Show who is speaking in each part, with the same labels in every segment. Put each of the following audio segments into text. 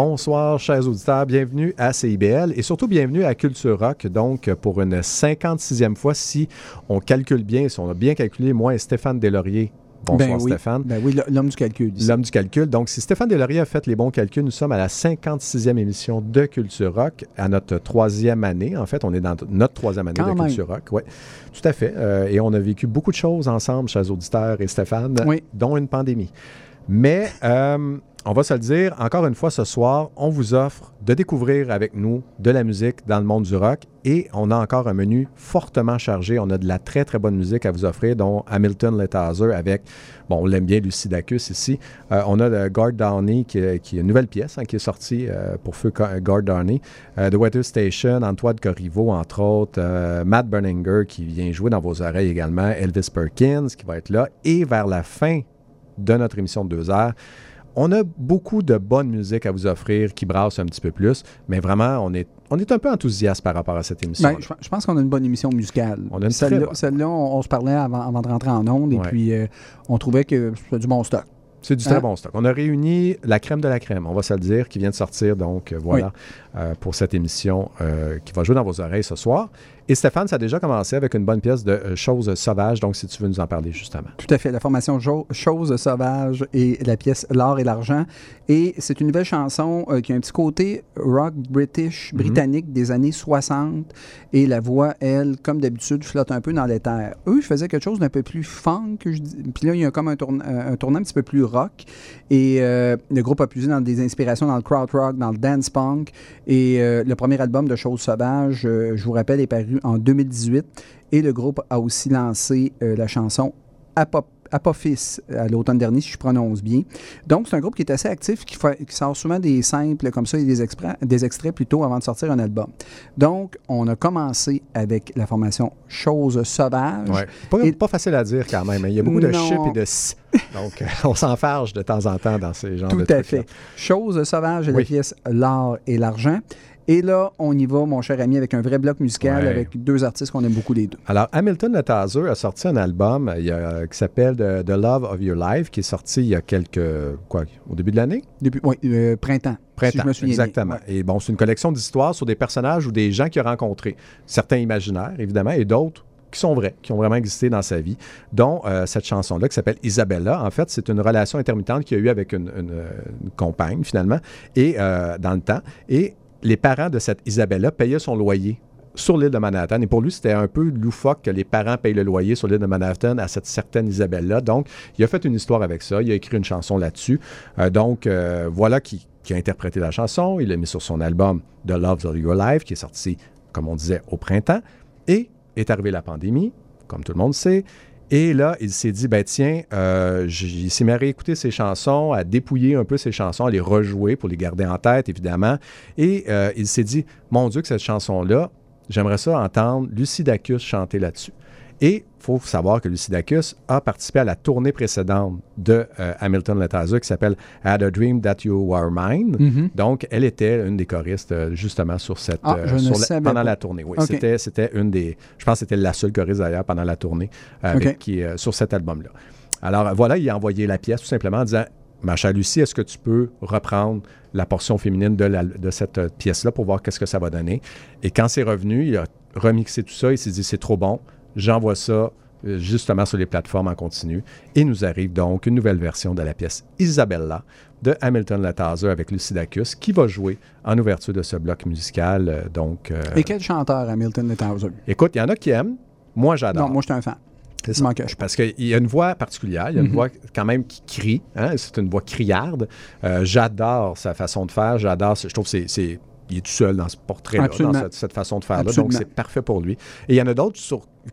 Speaker 1: Bonsoir, chers auditeurs. Bienvenue à CIBL et surtout bienvenue à Culture Rock. Donc, pour une 56e fois, si on calcule bien, si on a bien calculé, moi et Stéphane Delaurier. Bonsoir,
Speaker 2: Ben oui.
Speaker 1: Stéphane.
Speaker 2: Ben oui, l'homme du calcul.
Speaker 1: L'homme du calcul. Donc, si Stéphane Delaurier a fait les bons calculs, nous sommes à la 56e émission de Culture Rock, à notre troisième année. En fait, on est dans notre troisième année
Speaker 2: Quand
Speaker 1: de
Speaker 2: même.
Speaker 1: Culture Rock. Oui, tout à fait. Euh, et on a vécu beaucoup de choses ensemble, chers auditeurs et Stéphane,
Speaker 2: Oui.
Speaker 1: dont une pandémie. Mais euh, on va se le dire, encore une fois ce soir, on vous offre de découvrir avec nous de la musique dans le monde du rock et on a encore un menu fortement chargé. On a de la très très bonne musique à vous offrir, dont Hamilton Lethazer avec, bon, on l'aime bien, Lucidacus ici. Euh, on a le Guard Downey qui, est- une nouvelle pièce hein, qui est sortie euh, pour feu Guard Downey. The Weather Station, Antoine Corriveau entre autres, Matt Berninger qui vient jouer dans vos oreilles également, Elvis Perkins qui va être là et vers la fin de notre émission de deux heures. On a beaucoup de bonne musique à vous offrir qui brasse un petit peu plus, mais vraiment, on est, on est un peu enthousiaste par rapport à cette émission.
Speaker 2: Ben, je, je pense qu'on a une bonne émission musicale.
Speaker 1: On a une
Speaker 2: Celle-là,
Speaker 1: bonne.
Speaker 2: on, on se parlait avant, avant de rentrer en onde et puis euh, on trouvait que c'était du bon stock.
Speaker 1: C'est du très
Speaker 2: Hein?
Speaker 1: bon stock. On a réuni la crème de la crème, on va se le dire, qui vient de sortir, donc euh, voilà, euh, pour cette émission euh, qui va jouer dans vos oreilles ce soir. Et Stéphane, ça a déjà commencé avec une bonne pièce de euh, Choses sauvages, donc si tu veux nous en parler justement.
Speaker 2: Tout à fait. La formation Jo- Chose sauvage et la pièce L'or et l'argent. Et c'est une nouvelle chanson euh, qui a un petit côté rock british,
Speaker 1: Mhm.
Speaker 2: britannique des années 60. Et la voix, elle, comme d'habitude, flotte un peu dans l'éther. Eux, je faisais quelque chose d'un peu plus funk. je dis- Puis là, il y a comme un, tourne- un tournant un petit peu plus rock. Et euh, le groupe a puisé dans des inspirations dans le crowd rock, dans le dance punk. Et euh, le premier album de Chose sauvage, euh, je vous rappelle, est paru en 2018. Et le groupe a aussi lancé euh, la chanson Apop- Apophis à l'automne dernier, si je prononce bien. Donc, c'est un groupe qui est assez actif, qui, fait- qui sort souvent des simples comme ça et des, des extraits plutôt avant de sortir un album. Donc, on a commencé avec la formation Chose sauvage.
Speaker 1: Ouais. Pas,
Speaker 2: Et-
Speaker 1: pas facile à dire quand même. hein. Il y a beaucoup de
Speaker 2: Non.
Speaker 1: chip et de s. Donc, euh, on s'enfarge de temps en temps dans ces genres
Speaker 2: Tout
Speaker 1: de
Speaker 2: à
Speaker 1: trucs-là.
Speaker 2: fait. Chose sauvage et
Speaker 1: Oui.
Speaker 2: la pièce L'art et l'argent. Et là, on y va, mon cher ami, avec un vrai bloc musical
Speaker 1: Ouais.
Speaker 2: avec deux artistes qu'on aime beaucoup les deux.
Speaker 1: Alors, Hamilton Lethazer a sorti un album euh, a- qui s'appelle The, The Love of Your Life, qui est sorti il y a quelques. Quoi, au début de l'année?
Speaker 2: Depuis, oui, euh, printemps.
Speaker 1: Printemps.
Speaker 2: si je me souviens
Speaker 1: exactement.
Speaker 2: Ouais.
Speaker 1: Et bon, c'est une collection d'histoires sur des personnages ou des gens qu'il a rencontrés. Certains imaginaires, évidemment, et d'autres qui sont vrais, qui ont vraiment existé dans sa vie, dont euh, cette chanson-là qui s'appelle Isabella. En fait, c'est une relation intermittente qu'il a eue avec une, une, euh, une compagne, finalement, et euh, dans le temps. Et les parents de cette Isabella payaient son loyer sur l'île de Manhattan. Et pour lui, c'était un peu loufoque que les parents payent le loyer sur l'île de Manhattan à cette certaine Isabelle-là. Donc, il a fait une histoire avec ça. Il a écrit une chanson là-dessus. Euh, donc, euh, voilà qui, a interprété la chanson. Il l'a mis sur son album The Loves of Your Life, qui est sorti, comme on disait, au printemps. Et est arrivée la pandémie, comme tout le monde sait. Et là, il s'est dit, ben tiens, euh, il s'est mis à réécouter ses chansons, à dépouiller un peu ses chansons, à les rejouer pour les garder en tête, évidemment. Et euh, il s'est dit, mon Dieu, que cette chanson-là, j'aimerais ça entendre Lucidacus chanter là-dessus. Et il faut savoir que Lucidacus a participé à la tournée précédente de euh, Hamilton Lethazer qui s'appelle I Had a Dream That You Were Mine.
Speaker 2: Mhm.
Speaker 1: Donc, elle était une des choristes euh, justement sur cette
Speaker 2: Ah,
Speaker 1: euh, sur la- pendant
Speaker 2: pas.
Speaker 1: la tournée. Oui, c'était une des je pense que c'était la seule choriste d'ailleurs pendant la tournée avec
Speaker 2: Ok.
Speaker 1: qui sur cet album là. Alors voilà, il a envoyé la pièce tout simplement en disant Ma chère Lucie, est-ce que tu peux reprendre la portion féminine de, la- de cette pièce-là pour voir qu'est-ce que ça va donner? Et quand c'est revenu, il a remixé tout ça, il s'est dit c'est trop bon, j'envoie ça euh, justement sur les plateformes en continu. Et nous arrive donc une nouvelle version de la pièce Isabella de Hamilton Lethazer avec Lucidacus qui va jouer en ouverture de ce bloc musical. euh, donc, euh,
Speaker 2: Et quel chanteur, Hamilton Lethazer?
Speaker 1: écoute, il y en a qui aiment. Moi, j'adore.
Speaker 2: Non, moi, j'étais un fan.
Speaker 1: C'est
Speaker 2: Je
Speaker 1: ça.
Speaker 2: pas.
Speaker 1: Parce qu'il y a une voix particulière, il y a une
Speaker 2: Mhm.
Speaker 1: voix quand même qui crie, hein, c'est une voix criarde. Euh, j'adore sa façon de faire, j'adore, je trouve que c'est... Il est tout seul dans ce portrait-là, dans cette, cette façon de faire-là. Donc, c'est parfait pour lui. Et il y en a d'autres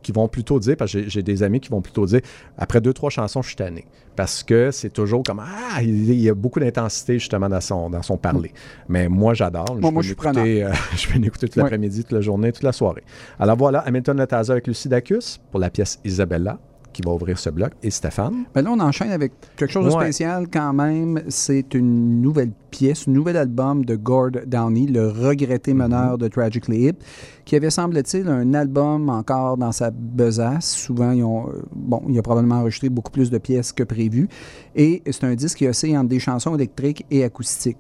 Speaker 1: qui vont plutôt dire, parce que j'ai- des amis qui vont plutôt dire, après deux, trois chansons, je suis tanné. Parce que c'est toujours comme, ah, il, il y a beaucoup d'intensité justement dans son, dans son parler. Mais moi, j'adore.
Speaker 2: Moi, je
Speaker 1: euh, je peux l'écouter tout
Speaker 2: Ouais.
Speaker 1: l'après-midi, toute la journée, toute la soirée. Alors voilà, Hamilton Lethazer avec Lucidacus pour la pièce Isabella qui va ouvrir ce bloc. Et Stéphane?
Speaker 2: Ben là, on enchaîne avec quelque chose de
Speaker 1: Ouais.
Speaker 2: spécial quand même. C'est une nouvelle pièce, un nouvel album de Gord Downey, le regretté
Speaker 1: Mhm.
Speaker 2: meneur de Tragically Hip, qui avait, semble-t-il, un album encore dans sa besace. Souvent, ils ont, euh, bon, il a probablement enregistré beaucoup plus de pièces que prévu. Et c'est un disque qui oscille entre des chansons électriques et acoustiques.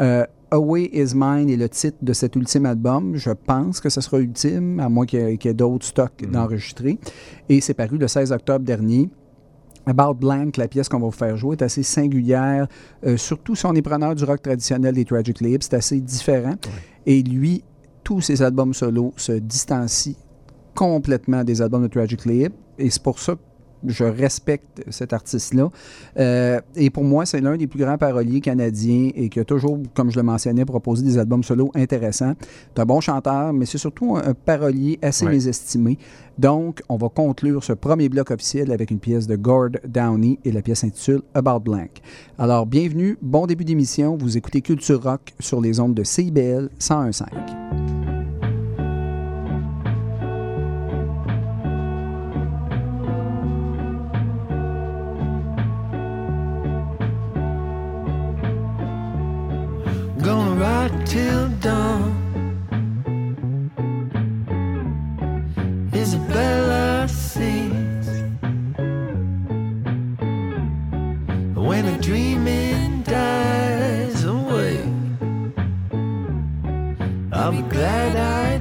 Speaker 2: Euh, Away is Mine est le titre de cet ultime album. Je pense que ce sera ultime, à moins qu'il y ait, d'autres stocks d'enregistrés. Et c'est paru le 16 octobre dernier. About Blank, la pièce qu'on va vous faire jouer, est assez singulière, euh, surtout si on est preneur du rock traditionnel des Tragic Lips. C'est assez différent. Et lui, tous ses albums solo se distancient complètement des albums de Tragic Lip. Et c'est pour ça que je respecte cet artiste-là. Euh, et pour moi, c'est l'un des plus grands paroliers canadiens et qui a toujours, comme je le mentionnais, proposé des albums solo intéressants. C'est un bon chanteur, mais c'est surtout un, un parolier assez
Speaker 1: Ouais.
Speaker 2: mésestimé. Donc, on va conclure ce premier bloc officiel avec une pièce de Gord Downey et la pièce s'intitule About Blank. Alors, bienvenue, bon début d'émission. Vous écoutez Culture Rock sur les ondes de CIBL 101.5.
Speaker 3: Gonna till dawn. Isabella sings. When a dreaming dies away, be glad I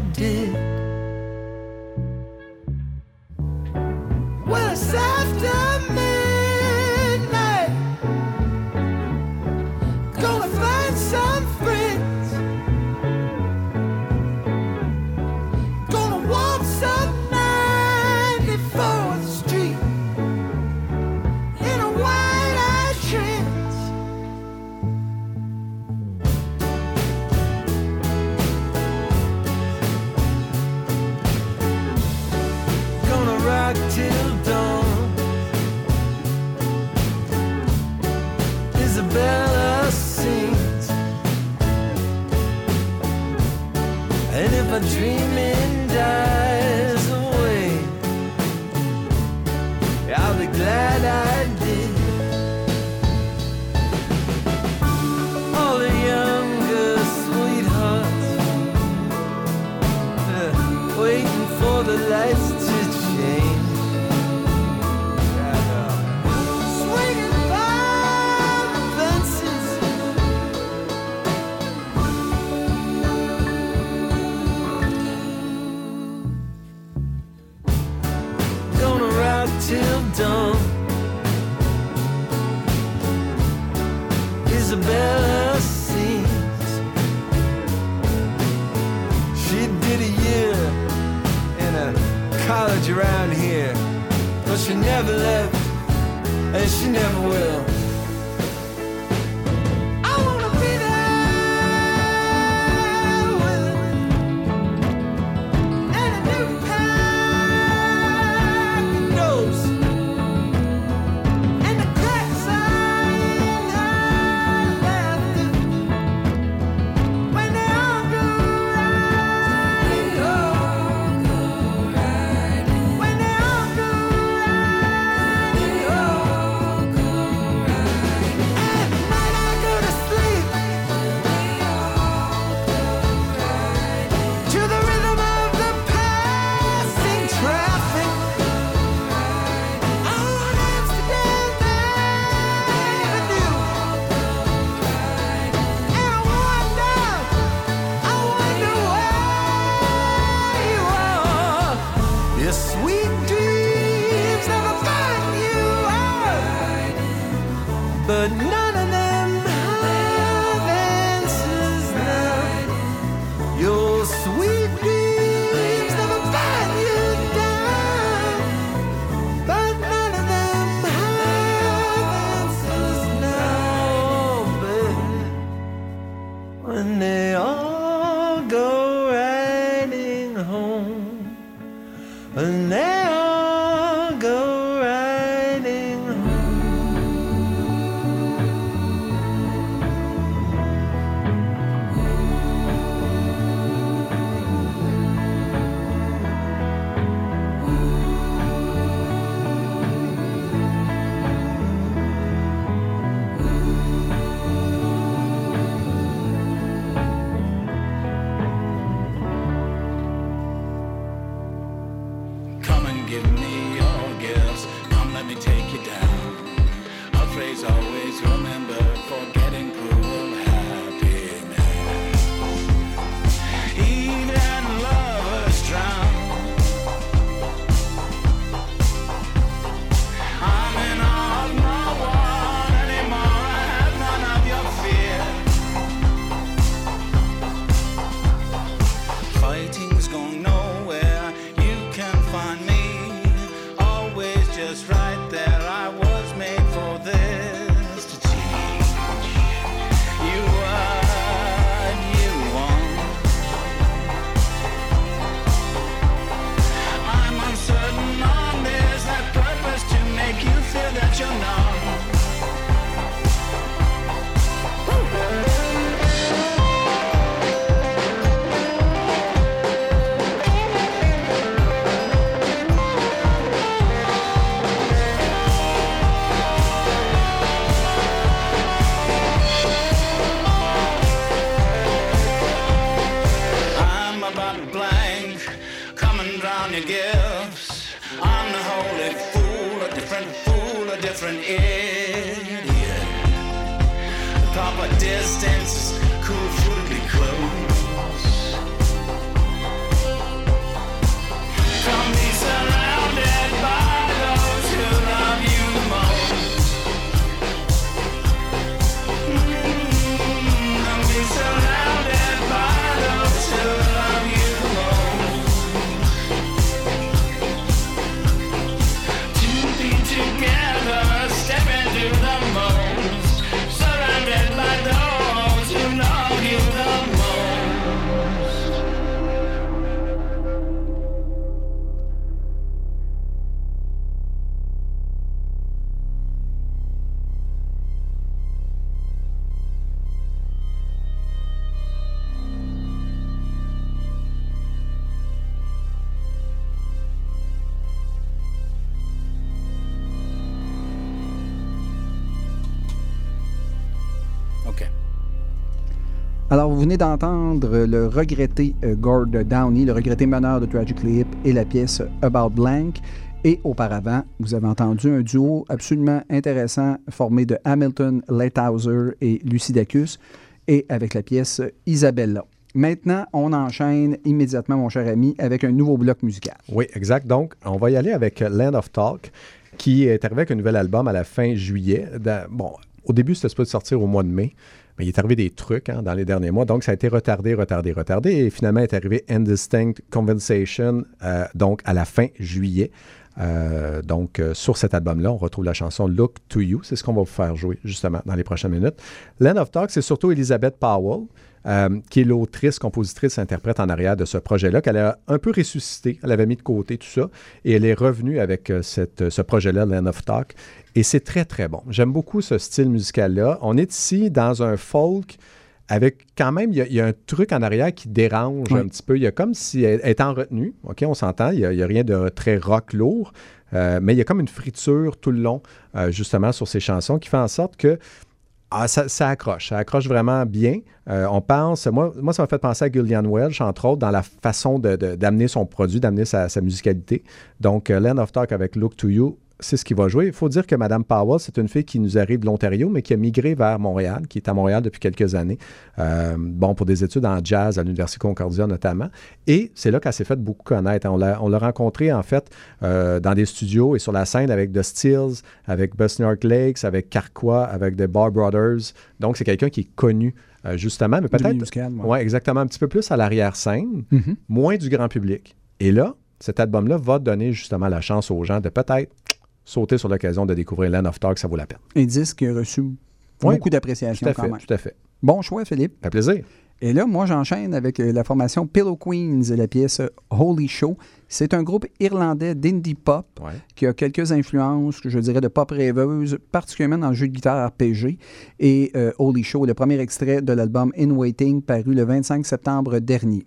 Speaker 3: Isabella sings. She did a year in a college around here, but she never left, and she never will.
Speaker 4: Drown your gifts. I'm the holy fool, a different fool, a different idiot. The proper distance, cool foolishly
Speaker 2: venez d'entendre le regretté euh, Gord Downey, le regretté meneur de Tragically Hip et la pièce About Blank. Et auparavant, vous avez entendu un duo absolument intéressant formé de Hamilton Lighthouser et Lucidacus et avec la pièce Isabella. Maintenant, on enchaîne immédiatement, mon cher ami, avec un nouveau bloc musical.
Speaker 1: Oui, exact. Donc, on va y aller avec Land of Talk, qui est arrivé avec un nouvel album à la fin juillet. Bon, au début, c'était supposé sortir au mois de mai, il est arrivé des trucs hein, dans les derniers mois. Donc, ça a été retardé, retardé, retardé. Et finalement, est arrivé Indistinct Conversation, euh, donc à la fin juillet. Euh, donc, euh, sur cet album-là, on retrouve la chanson Look to You. C'est ce qu'on va vous faire jouer justement dans les prochaines minutes. Land of Talk, c'est surtout Elizabeth Powell, euh, qui est l'autrice, compositrice, interprète en arrière de ce projet-là, qu'elle a un peu ressuscité. Elle avait mis de côté tout ça. Et elle est revenue avec euh, cette- ce projet-là, Land of Talk. Et c'est très, très bon. J'aime beaucoup ce style musical-là. On est ici dans un folk avec quand même, il y, a, il y a un truc en arrière qui dérange
Speaker 2: Oui.
Speaker 1: un petit peu. Il y a comme si elle est en retenue. OK, on s'entend. Il n'y a, rien de très rock lourd. Euh, mais il y a comme une friture tout le long, euh, justement, sur ces chansons qui fait en sorte que ah, ça, accroche. Ça accroche vraiment bien. Euh, on pense, moi, ça m'a fait penser à Gillian Welch, entre autres, dans la façon de- de- d'amener son produit, d'amener sa, sa musicalité. Donc, euh, Land of Talk avec Look to You, c'est ce qui va jouer. Il faut dire que Mme Powell, c'est une fille qui nous arrive de l'Ontario, mais qui a migré vers Montréal, qui est à Montréal depuis quelques années. Euh, bon, pour des études en jazz à l'Université Concordia notamment. Et c'est là qu'elle s'est fait beaucoup connaître. On l'a, on l'a rencontrée, en fait, euh, dans des studios et sur la scène avec The Steels, avec Busnark Lakes, avec Carquois, avec The Bar Brothers. Donc, c'est quelqu'un qui est connu, euh, justement, mais peut-être.
Speaker 2: musical, ouais.
Speaker 1: Ouais, exactement. Un petit peu plus à l'arrière-scène,
Speaker 2: Mhm.
Speaker 1: moins du grand public. Et là, cet album-là va donner justement la chance aux gens de peut-être sauter sur l'occasion de découvrir Land of Talk, ça vaut la peine.
Speaker 2: Un disque qui a reçu
Speaker 1: Oui,
Speaker 2: beaucoup d'appréciation quand même.
Speaker 1: tout à fait.
Speaker 2: Bon choix, Philippe.
Speaker 1: Ça fait plaisir.
Speaker 2: Et là, moi, j'enchaîne avec euh, la formation Pillow Queens et la pièce Holy Show. C'est un groupe irlandais d'indie pop
Speaker 1: Ouais.
Speaker 2: qui a quelques influences, je dirais, de pop rêveuse, particulièrement dans le jeu de guitare RPG. Et euh, Holy Show, le premier extrait de l'album In Waiting, paru le 25 septembre dernier.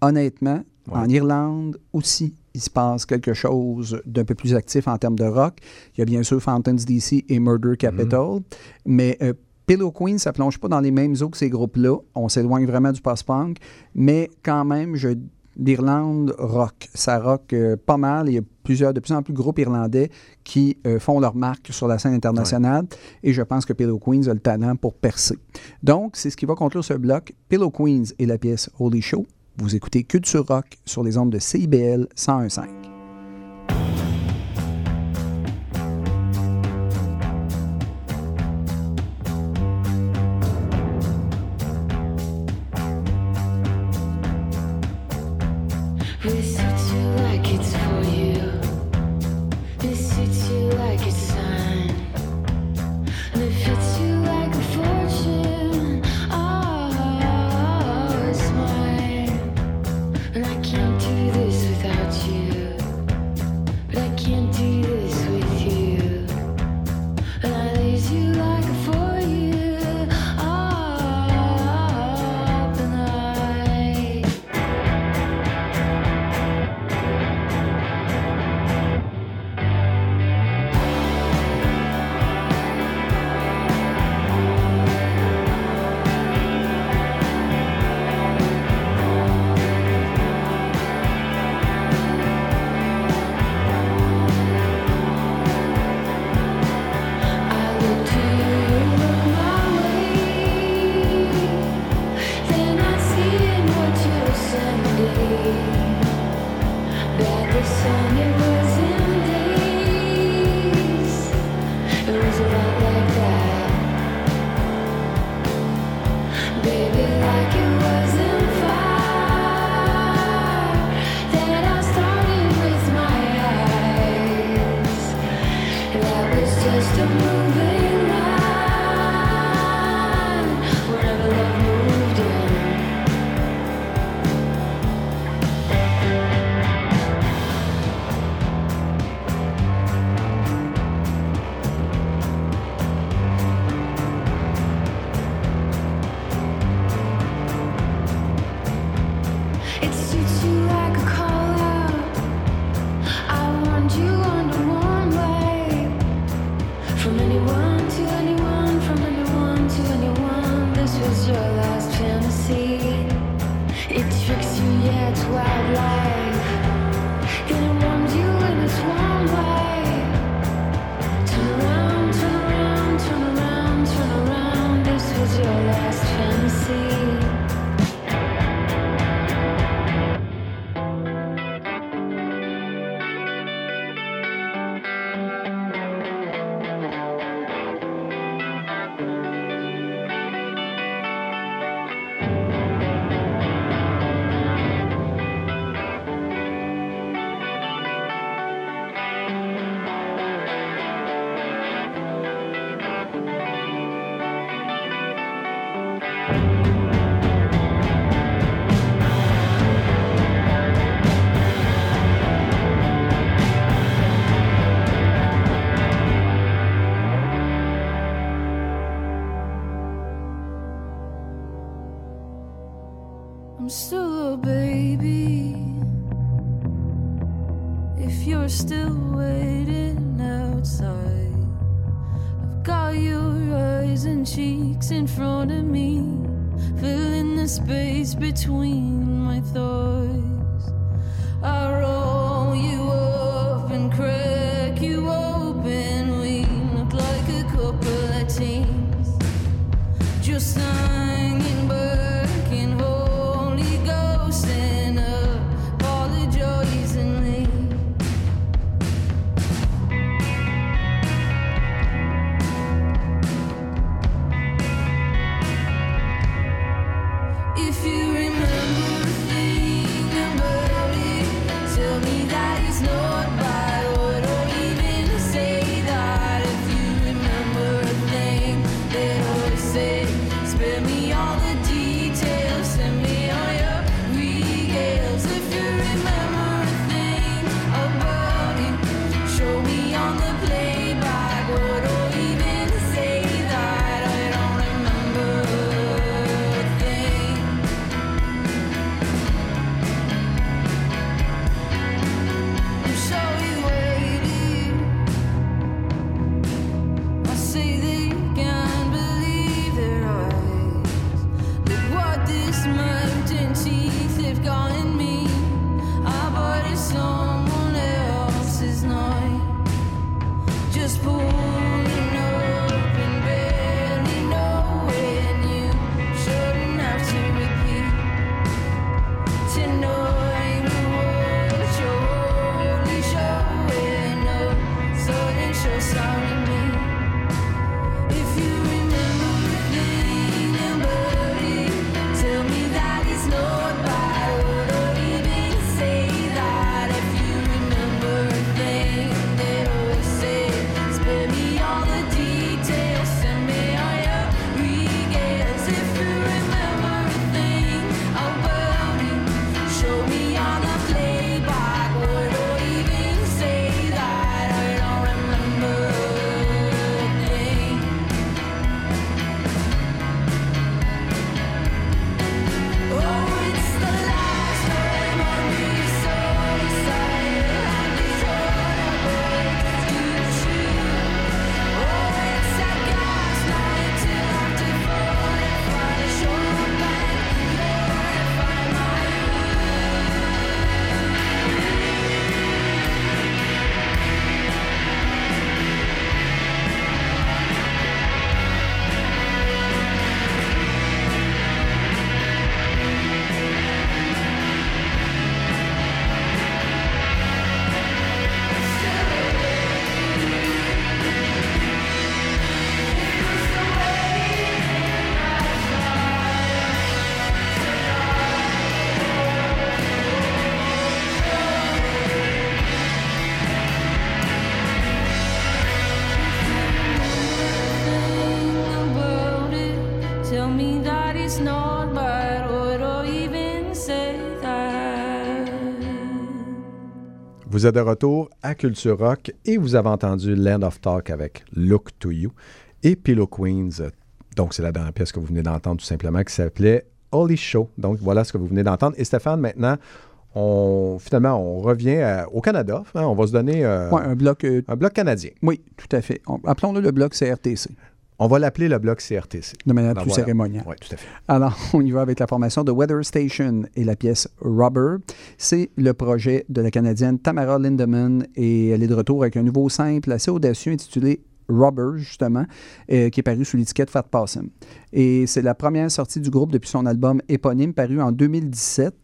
Speaker 2: Honnêtement,
Speaker 1: Ouais.
Speaker 2: en Irlande aussi, il se passe quelque chose d'un peu plus actif en termes de rock. Il y a bien sûr Fountains DC et Murder Capital, mais euh, Pillow Queen, ça plonge pas dans les mêmes eaux que ces groupes-là. On s'éloigne vraiment du post-punk, mais quand même, je l'Irlande rock. Ça rock euh, pas mal. Il y a plusieurs, de plus en plus de groupes irlandais qui euh, font leur marque sur la scène internationale. Et je pense que Pillow Queens a le talent pour percer. Donc, c'est ce qui va conclure ce bloc. Pillow Queens et la pièce Holy Show. Vous écoutez Culture Rock sur les ondes de CIBL 101.5.
Speaker 1: Vous êtes de retour à Culture Rock et vous avez entendu Land of Talk avec Look to You et Pillow Queens. Donc, c'est la dernière pièce que vous venez d'entendre tout simplement qui s'appelait Holy Show. Donc, voilà ce que vous venez d'entendre. Et Stéphane, maintenant, on, finalement, on revient à- au Canada. hein. on va se donner euh,
Speaker 2: Ouais, un bloc. euh,
Speaker 1: un bloc canadien.
Speaker 2: oui, tout à fait. On- Appelons-le le bloc CRTC,
Speaker 1: On va l'appeler le bloc CRTC.
Speaker 2: de manière
Speaker 1: Alors,
Speaker 2: plus
Speaker 1: voilà.
Speaker 2: cérémoniale.
Speaker 1: Oui, tout à fait.
Speaker 2: Alors, on y va avec la formation de Weather Station et la pièce Rubber. C'est le projet de la Canadienne Tamara Lindemann et elle est de retour avec un nouveau simple assez audacieux intitulé Rubber, justement, euh, qui est paru sous l'étiquette Fat Possum. Et c'est la première sortie du groupe depuis son album éponyme paru en 2017.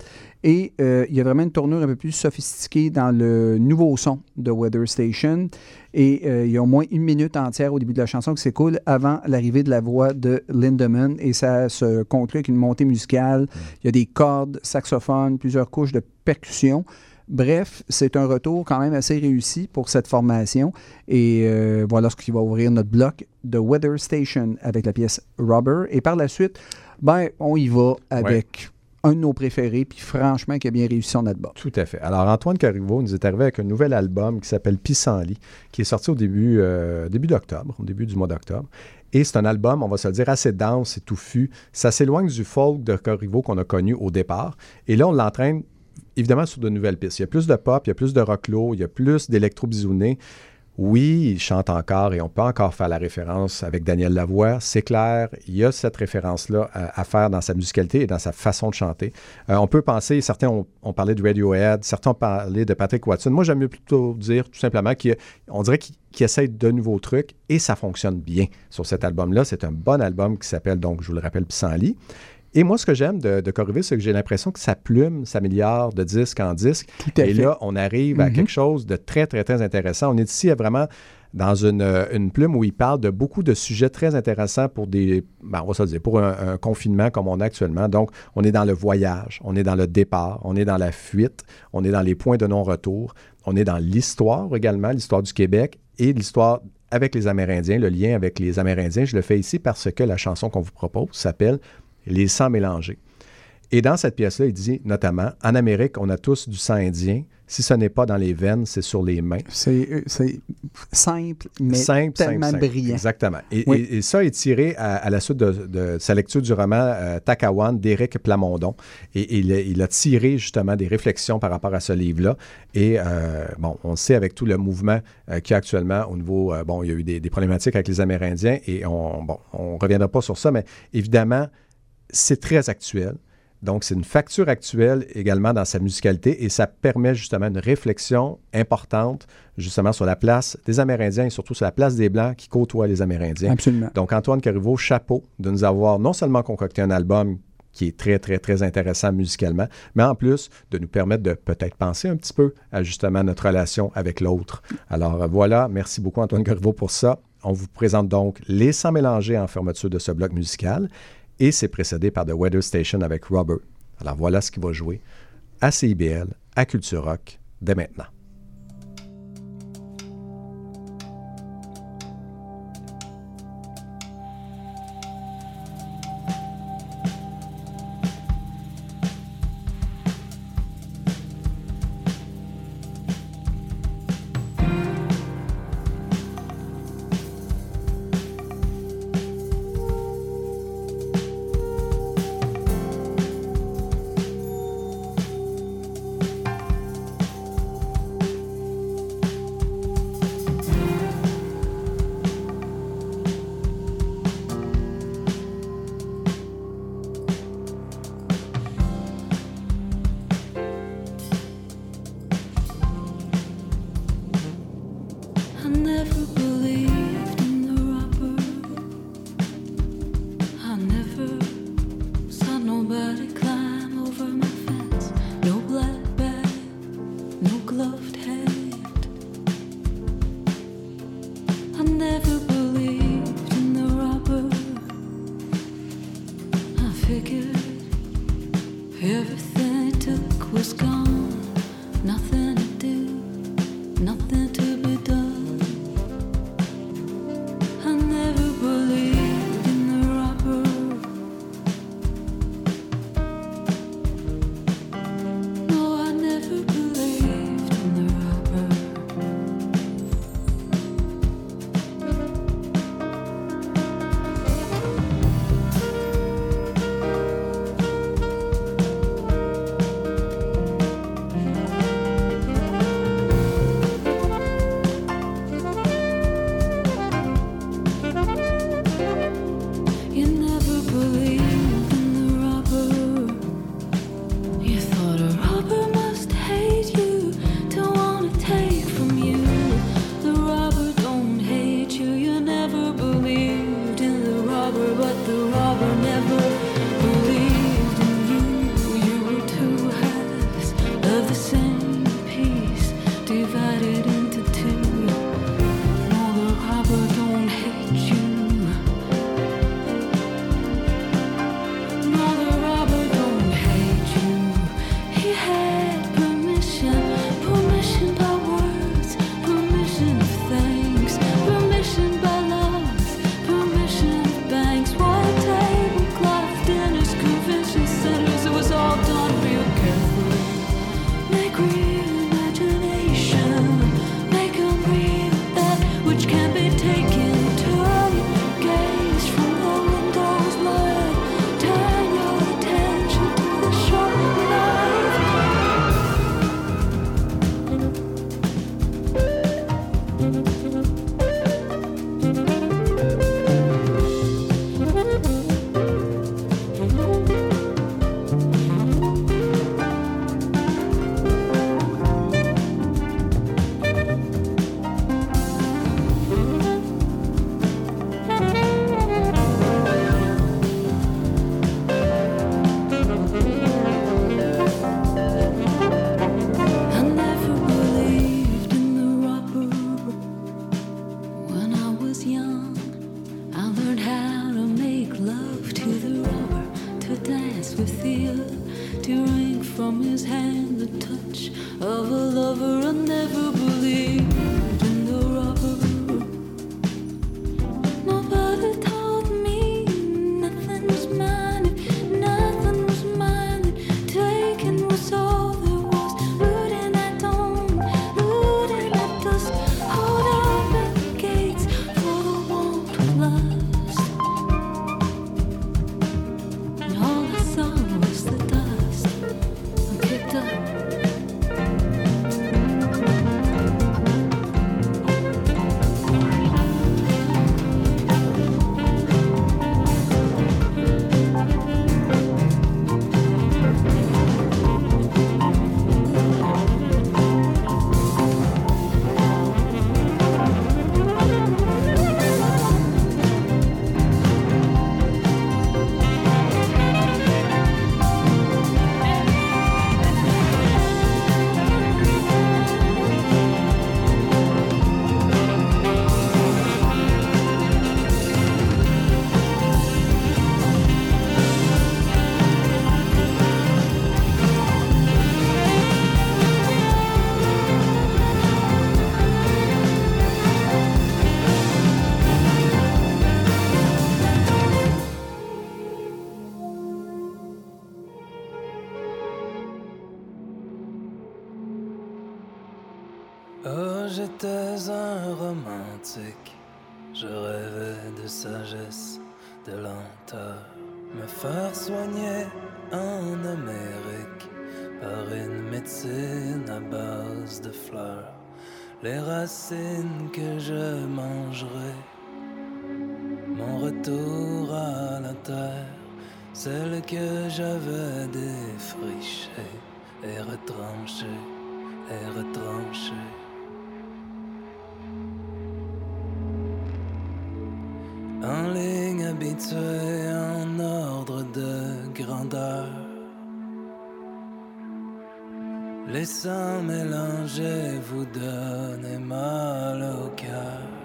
Speaker 2: Et euh, il y a vraiment une tournure un peu plus sophistiquée dans le nouveau son de Weather Station. Et euh, il y a au moins une minute entière au début de la chanson qui s'écoule avant l'arrivée de la voix de Lindemann. Et ça se conclut avec une montée musicale. Il y a des cordes, saxophones, plusieurs couches de percussion. Bref, c'est un retour quand même assez réussi pour cette formation. Et euh, voilà ce qui va ouvrir notre bloc de Weather Station avec la pièce Rubber. Et par la suite, ben, on y va avec un de nos préférés, puis franchement, qui a bien réussi son album.
Speaker 1: Tout à fait. Alors, Antoine Corriveau nous est arrivé avec un nouvel album qui s'appelle Pissenlit, qui est sorti au début, euh, début d'octobre, au début du mois d'octobre. Et c'est un album, on va se le dire, assez dense et touffu. Ça s'éloigne du folk de Corriveau qu'on a connu au départ. Et là, on l'entraîne évidemment sur de nouvelles pistes. Il y a plus de pop, il y a plus de rock low, il y a plus d'électro-bisouné. Oui, il chante encore et on peut encore faire la référence avec Daniel Lavoie. C'est clair, il y a cette référence-là à, à faire dans sa musicalité et dans sa façon de chanter. Euh, on peut penser, certains ont, parlé de Radiohead, certains ont parlé de Patrick Watson. Moi, j'aime plutôt dire tout simplement qu'on dirait qu'il qu'il essaye de nouveaux trucs et ça fonctionne bien sur cet album-là. C'est un bon album qui s'appelle, donc, je vous le rappelle, Pissenlit. Et moi, ce que j'aime de, de c'est que j'ai l'impression que sa plume s'améliore de disque en disque.
Speaker 2: Tout à
Speaker 1: et
Speaker 2: fait.
Speaker 1: là, on arrive à
Speaker 2: Mhm.
Speaker 1: quelque chose de très, très, très intéressant. On est ici à vraiment dans une, euh, une plume où il parle de beaucoup de sujets très intéressants pour des, ben, on va se dire, pour un, un confinement comme on a actuellement. Donc, on est dans le voyage, on est dans le départ, on est dans la fuite, on est dans les points de non-retour, on est dans l'histoire également, l'histoire du Québec et l'histoire avec les Amérindiens, le lien avec les Amérindiens. Je le fais ici parce que la chanson qu'on vous propose s'appelle Les sangs mélangés. Et dans cette pièce-là, il dit notamment En Amérique, on a tous du sang indien. Si ce n'est pas dans les veines, c'est sur les mains.
Speaker 2: C'est euh, c'est simple, mais
Speaker 1: simple,
Speaker 2: tellement
Speaker 1: simple,
Speaker 2: brillant.
Speaker 1: Exactement. Et,
Speaker 2: Oui.
Speaker 1: et- et ça est tiré à, à la suite de, de sa lecture du roman euh, Takawan d'Éric Plamondon. Et, et il, a, il a tiré justement des réflexions par rapport à ce livre-là. Et euh, bon, on sait avec tout le mouvement euh, qu'il y a actuellement au niveau, euh, bon, il y a eu des, des problématiques avec les Amérindiens et on, bon, on reviendra pas sur ça, mais évidemment, c'est très actuel. Donc, c'est une facture actuelle également dans sa musicalité et ça permet justement une réflexion importante justement sur la place des Amérindiens et surtout sur la place des Blancs qui côtoient les Amérindiens.
Speaker 2: Absolument.
Speaker 1: Donc, Antoine Corriveau, chapeau de nous avoir non seulement concocté un album qui est très, très, très intéressant musicalement, mais en plus de nous permettre de peut-être penser un petit peu à justement notre relation avec l'autre. Alors voilà, merci beaucoup Antoine Corriveau pour ça. On vous présente donc Les Sangs mélangés en fermeture de ce bloc musical et c'est précédé par The Weather Station avec Robert. Alors voilà ce qui va jouer à CIBL, à Culture Rock, dès maintenant.
Speaker 5: que je mangerai. Mon retour à la terre, celle que j'avais défrichée, est retranchée, est retranchée. En ligne habituée, en ordre de grandeur les seins mélangés vous donnent mal au cœur.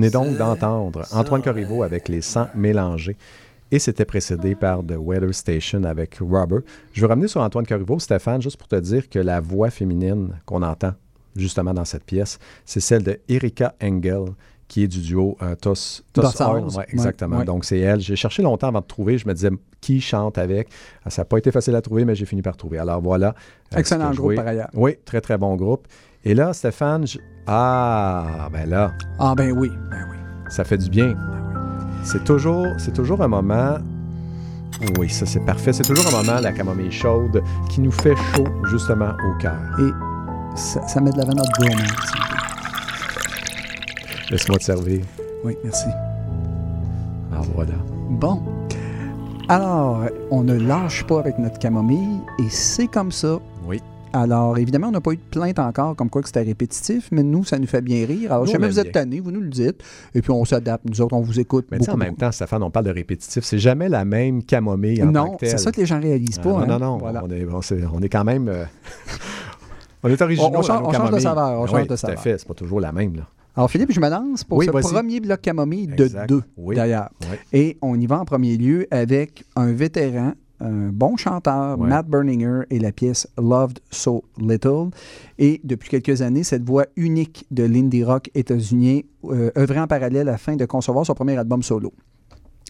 Speaker 1: Venez donc d'entendre Antoine Corriveau avec les sangs mélangés. Et c'était précédé par The Weather Station avec Robert. Je veux ramener sur Antoine Corriveau, Stéphane, juste pour te dire que la voix féminine qu'on entend justement dans cette pièce, c'est celle de Erika Engel, qui est du duo euh, Oil.
Speaker 2: House.
Speaker 1: Ouais, exactement.
Speaker 2: Ouais, ouais.
Speaker 1: Donc c'est elle. J'ai cherché longtemps avant de trouver. Je me disais qui chante avec? Ah, Ça n'a pas été facile à trouver, mais j'ai fini par trouver. Alors voilà. euh,
Speaker 2: Excellent groupe par ailleurs.
Speaker 1: Oui, très très bon groupe. Et là, Stéphane, je- ah, ben là,
Speaker 2: Ah ben oui, ben oui.
Speaker 1: ça fait du bien. C'est toujours, c'est toujours un moment. Oui, ça c'est parfait. C'est toujours un moment, la camomille chaude, qui nous fait chaud justement au cœur.
Speaker 2: Et ça, ça met de l'avant notre gourmand. s'il vous plaît.
Speaker 1: Laisse-moi te servir.
Speaker 2: Oui, merci.
Speaker 1: Ah voilà.
Speaker 2: Bon. Alors, on ne lâche pas avec notre camomille et c'est comme ça. Alors, évidemment, on n'a pas eu de plainte encore comme quoi que c'était répétitif, mais nous, ça nous fait bien rire. Alors,
Speaker 1: Nous, on
Speaker 2: vous êtes tannés, vous nous le dites. Et puis, on s'adapte. Nous autres, on vous écoute.
Speaker 1: Mais sais, en
Speaker 2: beaucoup,
Speaker 1: même temps, Stéphane, on parle de répétitif. C'est jamais la même camomille en
Speaker 2: Non, c'est ça que les gens réalisent
Speaker 1: Ah,
Speaker 2: pas.
Speaker 1: non,
Speaker 2: hein.
Speaker 1: non, non.
Speaker 2: Voilà.
Speaker 1: On, est, on, c'est- on est quand même. euh, on est originaux.
Speaker 2: On- change- de saveur, on
Speaker 1: Ah
Speaker 2: change de
Speaker 1: Tout à
Speaker 2: saveur.
Speaker 1: fait. C'est pas toujours la même. Là.
Speaker 2: Alors, Philippe, je me lance pour
Speaker 1: Oui,
Speaker 2: ce premier bloc camomille de
Speaker 1: Exact.
Speaker 2: deux,
Speaker 1: Oui.
Speaker 2: d'ailleurs. Et on y va en premier lieu avec un vétéran, un bon chanteur,
Speaker 1: Ouais.
Speaker 2: Matt Berninger, et la pièce Loved So Little. Et depuis quelques années, cette voix unique de l'indie rock états-unien euh, œuvrait en parallèle afin de concevoir son premier album solo.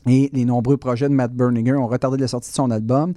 Speaker 2: Et les nombreux projets de Matt Berninger ont retardé la sortie de son album.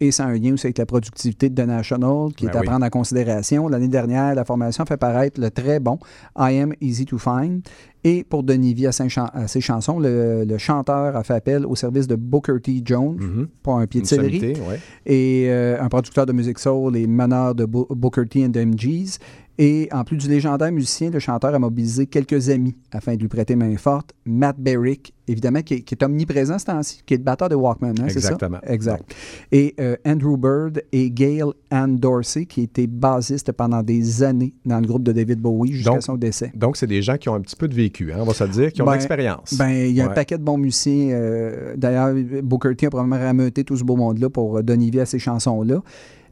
Speaker 2: Et ça a un lien aussi avec la productivité de The National, qui
Speaker 1: Ben
Speaker 2: est à
Speaker 1: oui.
Speaker 2: prendre en considération. L'année dernière, la formation a fait paraître le très bon I Am Easy to Find. Et pour donner vie à à ses chansons, le, le chanteur a fait appel au service de Booker T. Jones
Speaker 1: Mhm.
Speaker 2: pour un pied de céleri
Speaker 1: ouais.
Speaker 2: et euh, un producteur de musique soul et meneur de Bo- Booker T and the MGs. Et en plus du légendaire musicien, le chanteur a mobilisé quelques amis afin de lui prêter main forte. Matt Berrick, évidemment, qui est, qui est omniprésent ce temps-ci, qui est le batteur de Walkman, hein, c'est ça?
Speaker 1: Exactement.
Speaker 2: Exact. Et euh, Andrew Bird et Gail Ann Dorsey, qui étaient basistes pendant des années dans le groupe de David Bowie jusqu'à son décès.
Speaker 1: Donc, c'est des gens qui ont un petit peu de vécu, hein, on va se le dire, qui ont
Speaker 2: Ben,
Speaker 1: de l'expérience.
Speaker 2: Ben, il y a un paquet de bons musiciens. euh, D'ailleurs, Booker T a probablement rameuté tout ce beau monde-là pour euh, donner vie à ces chansons-là.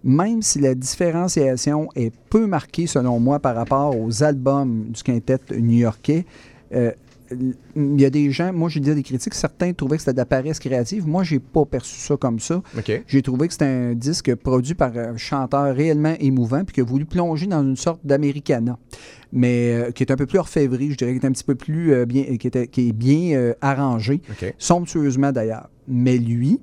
Speaker 2: Même si la différenciation est peu marquée, selon moi, par rapport aux albums du quintet new-yorkais, euh, il y a des gens, moi j'ai dit des critiques, certains trouvaient que c'était de la paresse créative. Moi, j'ai pas perçu ça comme ça. J'ai trouvé que c'était un disque produit par un chanteur réellement émouvant, puis qui a voulu plonger dans une sorte d'Americana, mais euh, qui est un peu plus orfèvrerie, je dirais, qui est un petit peu plus euh, bien, qui, était- qui est bien euh, arrangé, somptueusement d'ailleurs. Mais lui,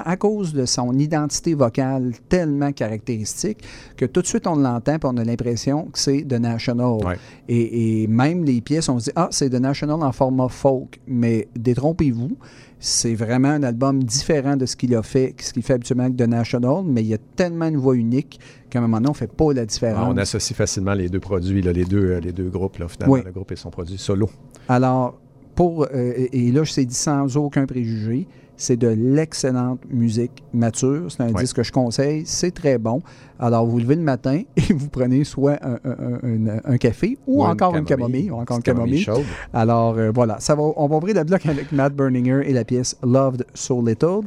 Speaker 2: à cause de son identité vocale tellement caractéristique que tout de suite on l'entend et on a l'impression que c'est The National.
Speaker 1: Ouais.
Speaker 2: Et, et même les pièces, on se dit, ah, c'est The National en format folk. Mais détrompez-vous, c'est vraiment un album différent de ce qu'il a fait, ce qu'il fait habituellement avec The National, mais il y a tellement une voix unique qu'à un moment donné, on ne fait pas la différence.
Speaker 1: On associe facilement les deux produits, là, les, deux, euh, les deux groupes, là, finalement,
Speaker 2: Oui.
Speaker 1: le groupe et son produit solo.
Speaker 2: Alors, pour, euh, et et là, je sais dit sans aucun préjugé, c'est de l'excellente musique mature. C'est un
Speaker 1: Ouais.
Speaker 2: disque que je conseille. C'est très bon. Alors, vous levez le matin et vous prenez soit un, un- un- un café ou, encore une camomille. Ou encore une camomille. Alors, euh, voilà. Ça va, on va ouvrir le bloc avec Matt Berninger et la pièce Loved So Little.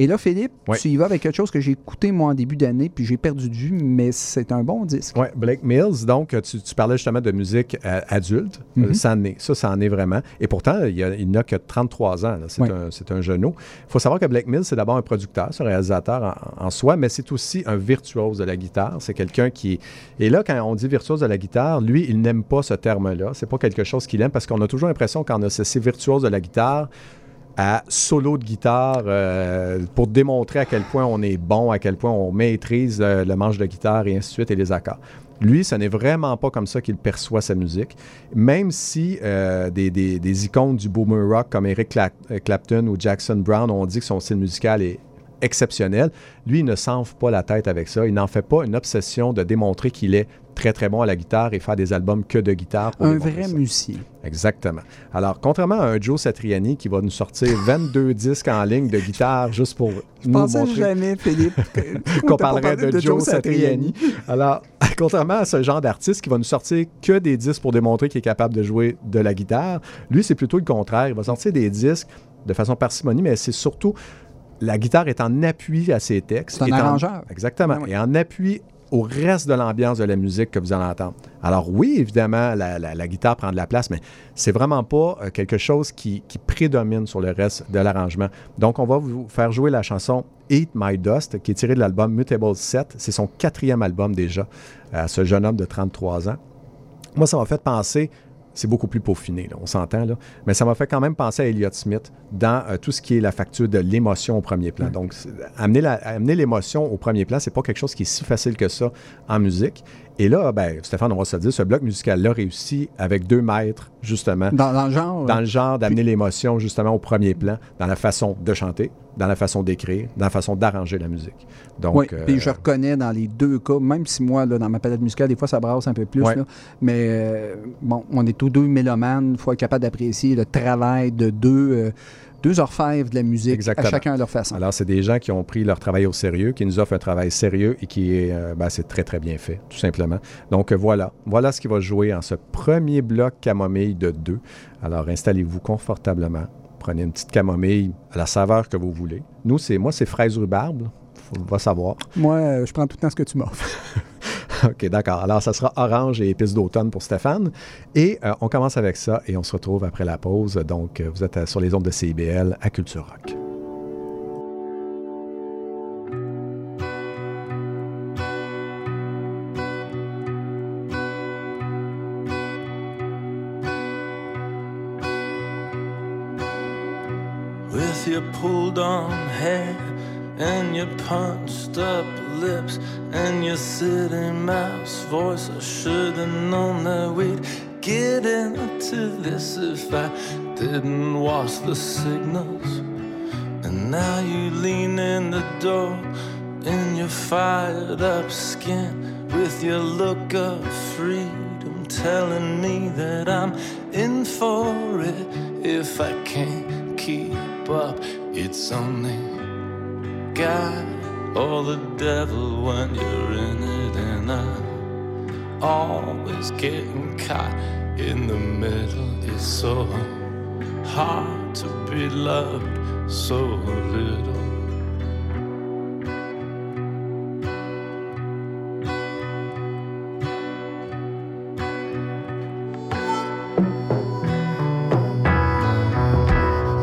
Speaker 2: Et là, Philippe,
Speaker 1: Ouais.
Speaker 2: tu y vas avec quelque chose que j'ai écouté, moi, en début d'année, puis j'ai perdu de vue, mais c'est un bon disque.
Speaker 1: Oui, Blake Mills, donc tu, tu parlais justement de musique euh, adulte, Euh,
Speaker 2: Mhm.
Speaker 1: ça en est, ça, ça en est vraiment. Et pourtant, il, n'a que 33 ans, c'est un, un genou. Il faut savoir que Blake Mills, c'est d'abord un producteur, c'est un réalisateur en, en soi, mais c'est aussi un virtuose de la guitare. C'est quelqu'un qui... Et là, quand on dit virtuose de la guitare, lui, il n'aime pas ce terme-là. C'est pas quelque chose qu'il aime parce qu'on a toujours l'impression qu'on a cessé virtuose de la guitare à solo de guitare euh, pour démontrer à quel point on est bon, à quel point on maîtrise euh, le manche de guitare et ainsi de suite et les accords. Lui, ce n'est vraiment pas comme ça qu'il perçoit sa musique. Même si euh, des, icônes du boomer rock comme Eric Cla- Clapton ou Jackson Brown ont dit que son style musical est exceptionnel, lui, il ne s'enfle pas la tête avec ça. Il n'en fait pas une obsession de démontrer qu'il est très, très bon à la guitare et faire des albums que de guitare. pour
Speaker 2: Un vrai musicien.
Speaker 1: Exactement. Alors, contrairement à un Joe Satriani qui va nous sortir 22 disques en ligne de guitare juste pour
Speaker 2: Je
Speaker 1: nous
Speaker 2: pensais
Speaker 1: montrer
Speaker 2: jamais, Philippe,
Speaker 1: qu'on parlerait de, Joe Satriani. Alors, contrairement à ce genre d'artiste qui va nous sortir que des disques pour démontrer qu'il est capable de jouer de la guitare, lui, c'est plutôt le contraire. Il va sortir des disques de façon parcimonie, mais c'est surtout la guitare est en appui à ses textes.
Speaker 2: C'est un
Speaker 1: en-
Speaker 2: arrangeur.
Speaker 1: Exactement.
Speaker 2: Ah oui.
Speaker 1: Et en appui au reste de l'ambiance de la musique que vous allez entendre. Alors oui, évidemment, la, guitare prend de la place, mais c'est vraiment pas euh, quelque chose qui, prédomine sur le reste de l'arrangement. Donc, on va vous faire jouer la chanson Eat My Dust, qui est tirée de l'album Mutable 7. C'est son quatrième album déjà, à ce jeune homme de 33 ans. Moi, ça m'a fait penser, c'est beaucoup plus peaufiné, là, on s'entend, là, mais ça m'a fait quand même penser à Elliott Smith dans euh, tout ce qui est la facture de l'émotion au premier plan. Donc, c'est- amener la- amener l'émotion au premier plan, c'est pas quelque chose qui est si facile que ça en musique. Et là, ben, Stéphane, on va se le dire, ce bloc musical-là réussit avec deux maîtres, justement,
Speaker 2: Dans, dans le genre.
Speaker 1: dans le genre d'amener l'émotion justement au premier plan, dans la façon de chanter, dans la façon d'écrire, dans la façon d'arranger la musique. Donc,
Speaker 2: oui,
Speaker 1: euh,
Speaker 2: puis je reconnais dans les deux cas, même si moi, là, dans ma palette musicale, des fois, ça brasse un peu plus. Là, mais euh, bon, on est tous deux mélomanes. Il faut être capable d'apprécier le travail de deux, euh, deux orfèvres de la musique,
Speaker 1: Exactement.
Speaker 2: à chacun à leur façon.
Speaker 1: Alors, c'est des gens qui ont pris leur travail au sérieux, qui nous offrent un travail sérieux et qui est, euh, ben, c'est très, très bien fait, tout simplement. Donc, euh, voilà. Voilà ce qui va jouer en ce premier bloc camomille de deux. Alors, installez-vous confortablement. Prenez une petite camomille à la saveur que vous voulez. Nous, c'est, moi, c'est fraise rhubarbe. Faut va savoir.
Speaker 2: Moi, euh, je prends tout le temps ce que tu m'offres.
Speaker 1: OK, d'accord. Alors, ça sera orange et épices d'automne pour Stéphane. Et euh, on commence avec ça et on se retrouve après la pause. Donc, euh, vous êtes euh, sur les ondes de CIBL à Culture Rock.
Speaker 5: Lips and your city mouse voice, I should have known that we'd get into this if I didn't watch the signals. And now you lean in the door in your fired up skin with your look of freedom telling me that I'm in for it if I can't keep up. It's only God or the devil when you're in it, and I'm always getting caught in the middle. It's so hard to be loved so little.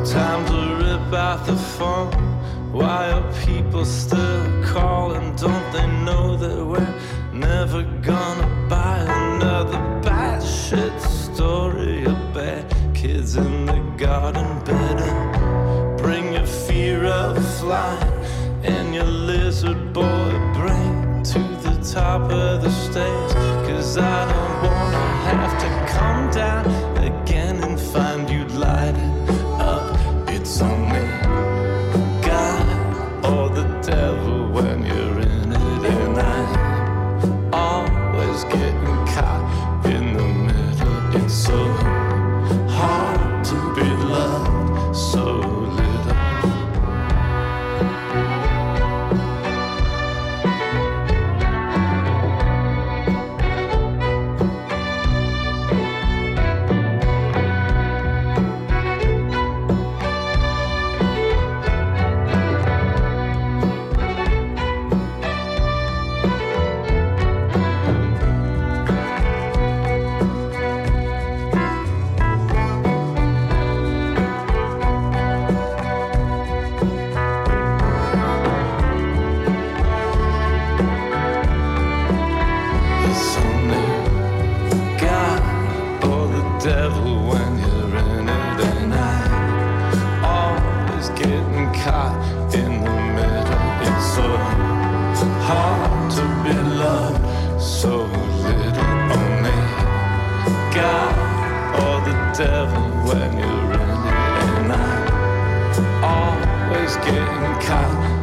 Speaker 5: Time to rip out the phone. Why are people still calling? Don't they know that we're never gonna buy another bad shit story about kids in the garden bed? Bring your fear of flying and your lizard boy brain to the top of the stairs, cause I don't wanna have to. been so little only. God or the devil when you're in it and I'm always getting caught.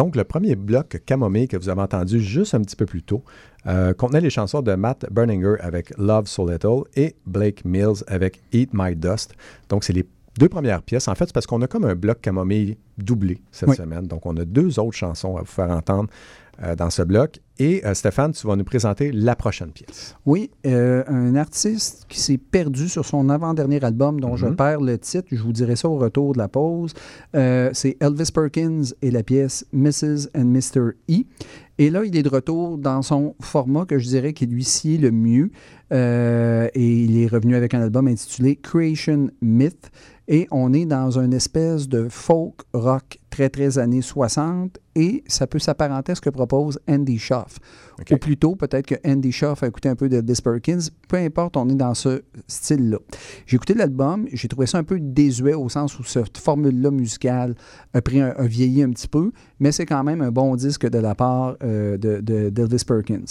Speaker 1: Donc, le premier bloc Camomille que vous avez entendu juste un petit peu plus tôt euh, contenait les chansons de Matt Berninger avec Love So Little et Blake Mills avec Eat My Dust. Donc, c'est les deux premières pièces. En fait, c'est parce qu'on a comme un bloc Camomille doublé cette
Speaker 2: Oui.
Speaker 1: semaine. Donc, on a deux autres chansons à vous faire entendre euh, dans ce bloc. Et euh, Stéphane, tu vas nous présenter la prochaine pièce.
Speaker 2: Oui, euh, un artiste qui s'est perdu sur son avant-dernier album dont je
Speaker 1: Mhm.
Speaker 2: perds le titre, je vous dirai ça au retour de la pause. C'est Elvis Perkins et la pièce Mrs. and Mr. E. Et là, il est de retour dans son format que je dirais qui lui sied le mieux. Euh, et il est revenu avec un album intitulé Creation Myth. Et on est dans une espèce de folk rock très, très années 60. Et ça peut s'apparenter à ce que propose Andy Schaff. Ou plutôt, peut-être que Andy Schaff a écouté un peu d'Elvis Perkins. Peu importe, on est dans ce style-là. J'ai écouté l'album, j'ai trouvé ça un peu désuet au sens où cette formule-là musicale a, pris un, a vieilli un petit peu, mais c'est quand même un bon disque de la part euh, de- de- d'Elvis Perkins.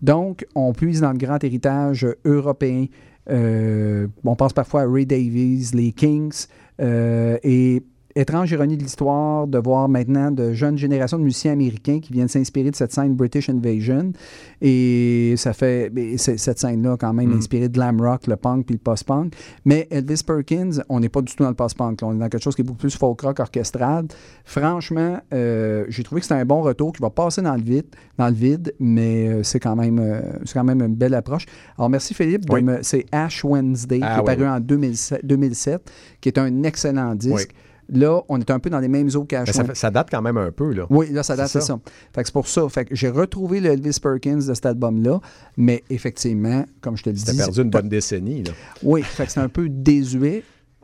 Speaker 2: Donc, on puise dans le grand héritage européen. Euh, on pense parfois à Ray Davies, les Kings, euh, et étrange ironie de l'histoire de voir maintenant de jeunes générations de musiciens américains qui viennent s'inspirer de cette scène British Invasion. Et ça fait. Cette scène-là, quand même,
Speaker 1: Mm.
Speaker 2: inspirée de glam rock, le punk puis le post-punk. Mais Elvis Perkins, on n'est pas du tout dans le post-punk. On est dans quelque chose qui est beaucoup plus folk rock orchestral. Franchement, euh, j'ai trouvé que c'était un bon retour qui va passer dans le vide, dans le vide mais euh, c'est quand, même, euh, c'est quand même une belle approche. Alors, merci Philippe. de
Speaker 1: Oui.
Speaker 2: me- C'est Ash Wednesday
Speaker 1: Ah,
Speaker 2: qui est
Speaker 1: oui,
Speaker 2: paru
Speaker 1: oui.
Speaker 2: en 2007, 2007, qui est un excellent disque. Là, on est un peu dans les mêmes eaux qu'Ash
Speaker 1: Mais ça, date quand même un peu, là.
Speaker 2: oui, là, ça date,
Speaker 1: C'est ça.
Speaker 2: ça. Fait que c'est pour ça. Fait que j'ai retrouvé le Elvis Perkins de cet album-là, mais effectivement, comme je te le dis,
Speaker 1: C'était perdu une bonne décennie, là.
Speaker 2: oui, fait que c'est un peu désuet.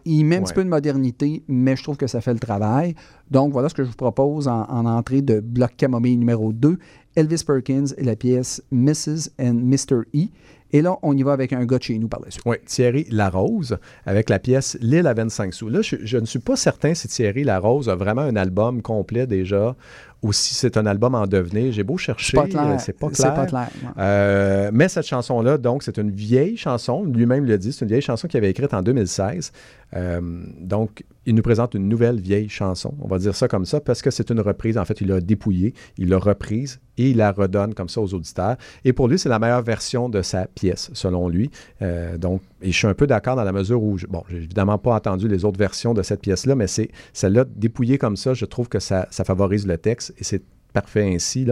Speaker 2: Il met un petit peu de modernité, mais je trouve que ça fait le travail. Donc, voilà ce que je vous propose en, en entrée de bloc camomille numéro 2. Elvis Perkins et la pièce Mrs. and Mr. E. Et là, on y va avec un gars de chez nous par la suite.
Speaker 1: Oui, Thierry Larose avec la pièce L'île à 25 sous. Là, je, je ne suis pas certain si Thierry Larose a vraiment un album complet déjà ou si c'est un album en devenir. J'ai beau chercher,
Speaker 2: C'est pas clair.
Speaker 1: euh, c'est pas clair.
Speaker 2: C'est pas clair. ouais.
Speaker 1: Euh, mais cette chanson-là, donc, c'est une vieille chanson. Lui-même le dit, c'est une vieille chanson qu'il avait écrite en 2016. Euh, donc, il nous présente une nouvelle vieille chanson. On va dire ça comme ça parce que c'est une reprise. En fait, il l'a dépouillée, il l'a reprise et il la redonne comme ça aux auditeurs. Et pour lui, c'est la meilleure version de sa pièce, selon lui. Euh, donc, et je suis un peu d'accord dans la mesure où, je- bon, j'ai évidemment pas entendu les autres versions de cette pièce-là, mais c'est celle-là dépouillée comme ça, je trouve que ça, favorise le texte et c'est parfait ainsi.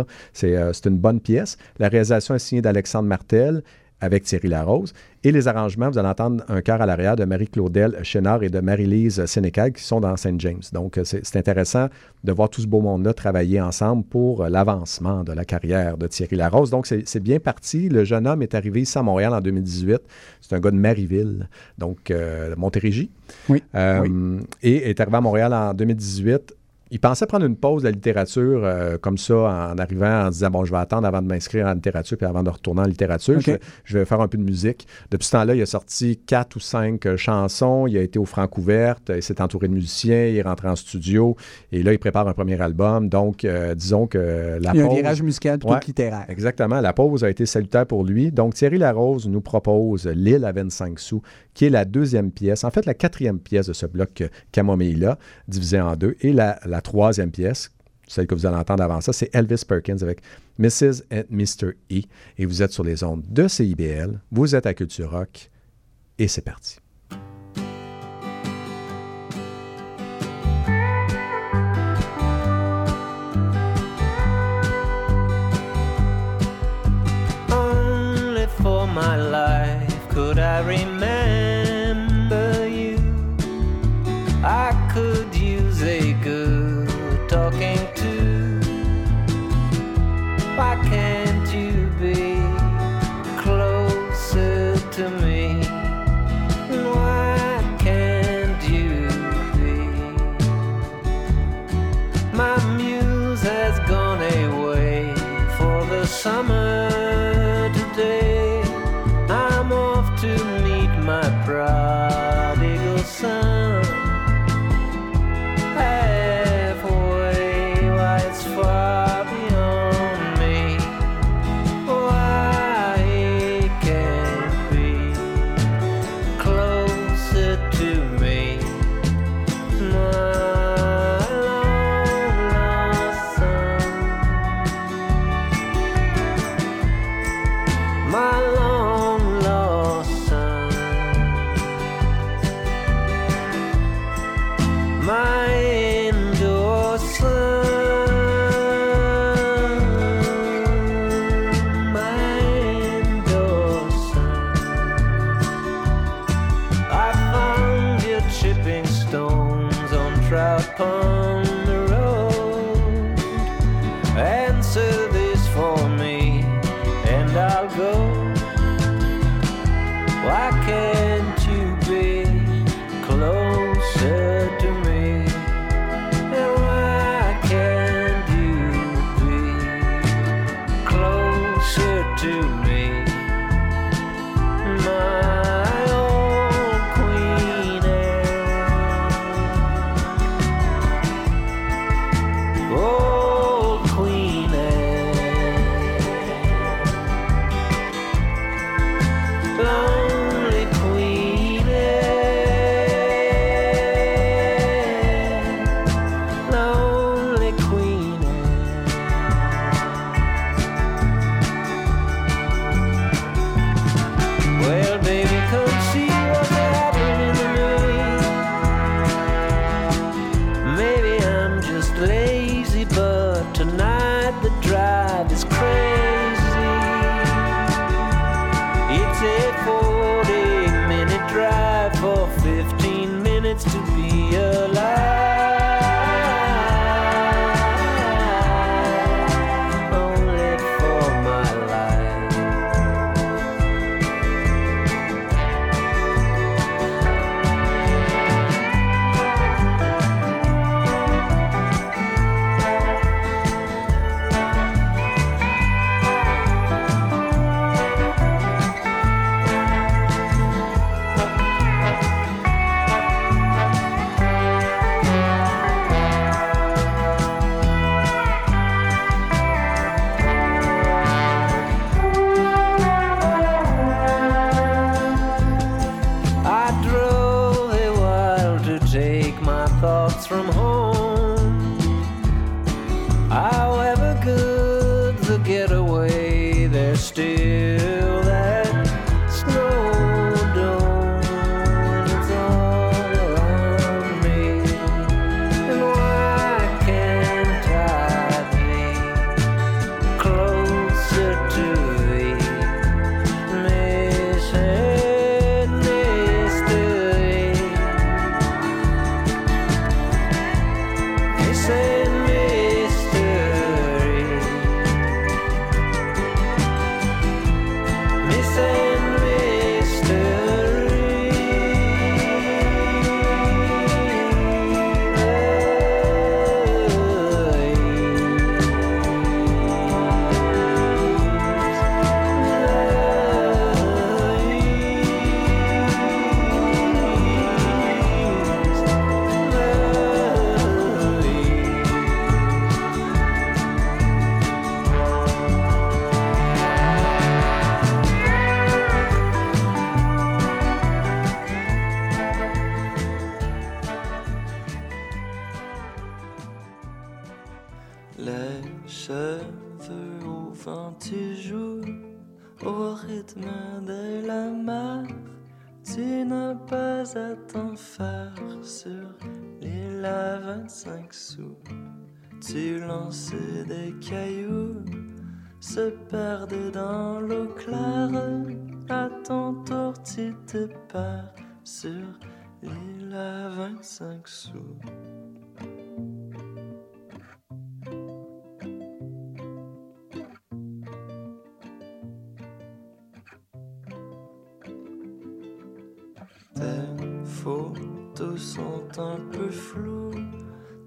Speaker 1: euh, c'est une bonne pièce. La réalisation est signée d'Alexandre Martel avec Thierry Larose. Et les arrangements, vous allez entendre un chœur à l'arrière de Marie-Claudel Chénard et de Marie-Lise Sénécal qui sont dans St. James. Donc, c'est intéressant de voir tout ce beau monde-là travailler ensemble pour l'avancement de la carrière de Thierry Larose. Donc, c'est c'est bien parti. Le jeune homme est arrivé ici à Montréal en 2018. C'est un gars de Marieville, donc euh, Montérégie.
Speaker 2: Oui.
Speaker 1: Euh,
Speaker 2: Oui.
Speaker 1: Et est arrivé à Montréal en 2018. Il pensait prendre une pause de la littérature euh, comme ça en arrivant en disant bon je vais attendre avant de m'inscrire en littérature puis avant de retourner en littérature je, vais, je vais faire un peu de musique. Depuis ce temps-là, il a sorti quatre ou cinq euh, chansons. Il a été au Francouverte. Il s'est entouré de musiciens. Il est rentré en studio et là il prépare un premier album. Donc euh, disons que la
Speaker 2: Il y a un virage musical plutôt
Speaker 1: Ouais.
Speaker 2: que littéraire.
Speaker 1: Exactement. La pause a été salutaire pour lui. Donc, Thierry Larose nous propose L'île à 25 sous, qui est la deuxième pièce, en fait, la quatrième pièce de ce bloc euh, Camomille-là, divisé en deux. Et la, la troisième pièce, celle que vous allez entendre avant ça, c'est Elvis Perkins avec Mrs. and Mr. E. Et vous êtes sur les ondes de CIBL, vous êtes à Culture Rock, et c'est parti.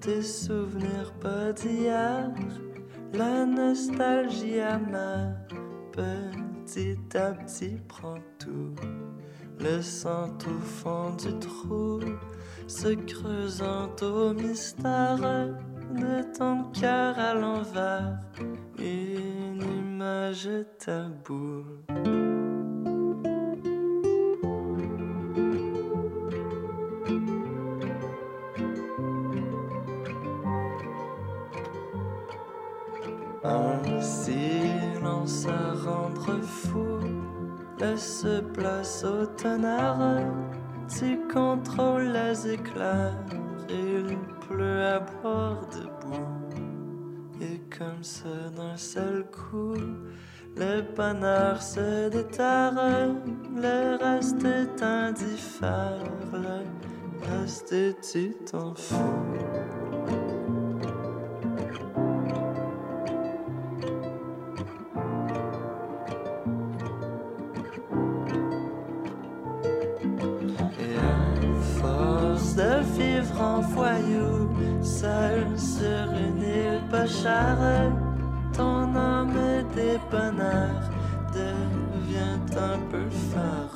Speaker 6: tes souvenirs pas d'hier, la nostalgie amère, petit à petit prend tout, laissant au fond du trou, se creusant au mystère. De ton cœur à l'envers, une image taboue. fou, laisse place au tonnerre, tu contrôles les éclairs, il pleut à boire debout. Et comme ça d'un seul coup, le bonheur se déterre, le reste est indifférent, reste tu t'en fous. Chère, ton âme bonheurs devient un peu farouche.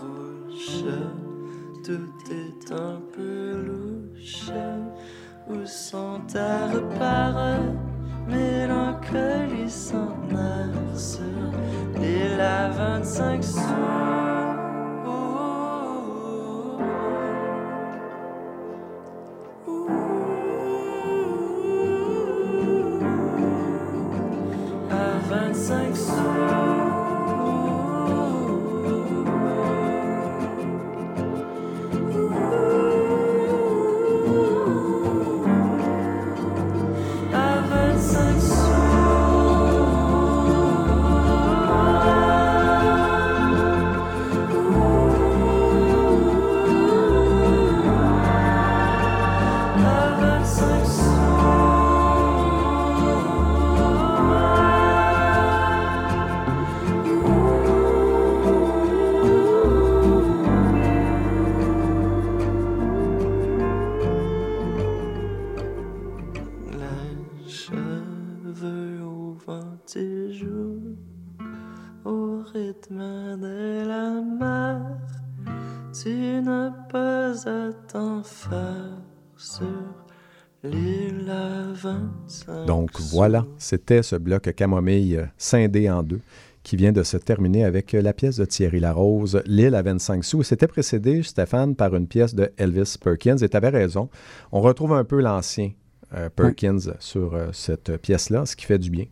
Speaker 1: Donc voilà, c'était ce bloc camomille scindé en deux qui vient de se terminer avec la pièce de Thierry Larose, L'île à 25 sous. C'était précédé, Stéphane, par une pièce de Elvis Perkins. Et tu avais raison. On retrouve un peu l'ancien euh, Perkins sur euh, cette pièce-là, ce qui fait du bien.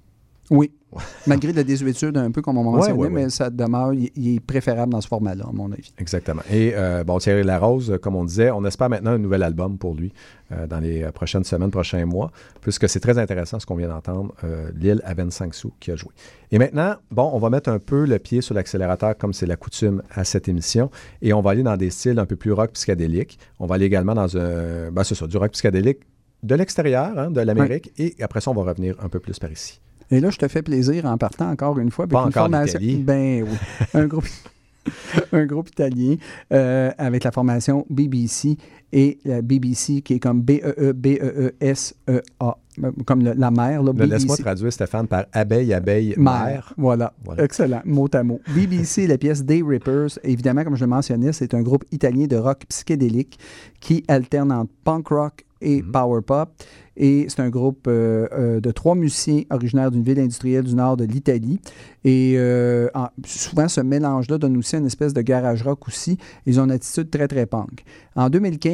Speaker 2: Oui. Malgré la désuétude un peu, comme on mentionnait,
Speaker 1: ouais, ouais.
Speaker 2: mais ça demeure, il, est préférable dans ce format-là, à mon avis.
Speaker 1: Exactement. Et euh, bon, Thierry Larose, comme on disait, on espère maintenant un nouvel album pour lui euh, dans les euh, prochaines semaines, prochains mois, puisque c'est très intéressant ce qu'on vient d'entendre, euh, Lille à 25 sous qui a joué. Et maintenant, bon, on va mettre un peu le pied sur l'accélérateur comme c'est la coutume à cette émission, et on va aller dans des styles un peu plus rock psychédélique. On va aller également dans un, ben c'est ça, du rock psychédélique de l'extérieur, hein, de l'Amérique, et après ça, on va revenir un peu plus par ici.
Speaker 2: Et là, je te fais plaisir en partant encore une fois. avec
Speaker 1: Pas
Speaker 2: une
Speaker 1: encore
Speaker 2: formation-. Ben oui. Un groupe, un groupe italien euh, avec la formation BBC et la BBC qui est comme B-E-E-B-E-E-S-E-A. Comme le- la mer, là,
Speaker 1: Laisse-moi traduire, Stéphane, par abeille, abeille,
Speaker 2: Mère.
Speaker 1: mère.
Speaker 2: Voilà.
Speaker 1: Voilà.
Speaker 2: Excellent. Mot à mot. BBC, la pièce Day Rippers. Évidemment, comme je le mentionnais, c'est un groupe italien de rock psychédélique qui alterne entre punk rock et
Speaker 1: Mhm.
Speaker 2: power pop. Et c'est un groupe euh, euh, de trois musiciens originaires d'une ville industrielle du nord de l'Italie. Et euh, en- souvent, ce mélange-là donne aussi une espèce de garage rock aussi. Ils ont une attitude très, très punk. En 2015,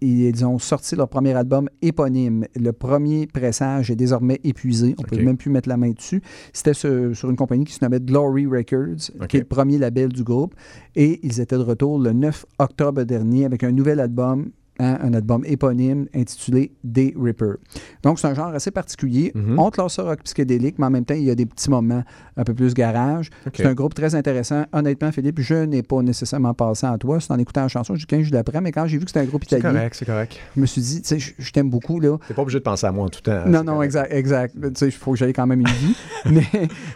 Speaker 2: ils ont sorti leur premier album éponyme. Le premier pressage est désormais épuisé. On ne peut même plus mettre la main dessus. C'était sur, sur une compagnie qui se nommait Glory Records, qui est le premier label du groupe. Et ils étaient de retour le 9 octobre dernier avec un nouvel album, hein, un album éponyme intitulé Day Ripper. Donc, c'est un genre assez particulier.
Speaker 1: Mhm.
Speaker 2: On te lance ça rock psychédélique, mais en même temps, il y a des petits moments un peu plus garage. C'est un groupe très intéressant. Honnêtement, Philippe, je n'ai pas nécessairement pensé à toi. C'est en écoutant la chanson, je dis 15 jours d'après, mais quand j'ai vu que c'était un groupe
Speaker 1: C'est
Speaker 2: italien,
Speaker 1: correct, c'est correct.
Speaker 2: je me suis dit, tu sais, je, je t'aime beaucoup, là.
Speaker 1: T'es pas obligé de penser à moi en tout temps.
Speaker 2: non,
Speaker 1: c'est
Speaker 2: non,
Speaker 1: correct.
Speaker 2: exact, exact. Tu sais, il faut que j'aille quand même une vie. mais,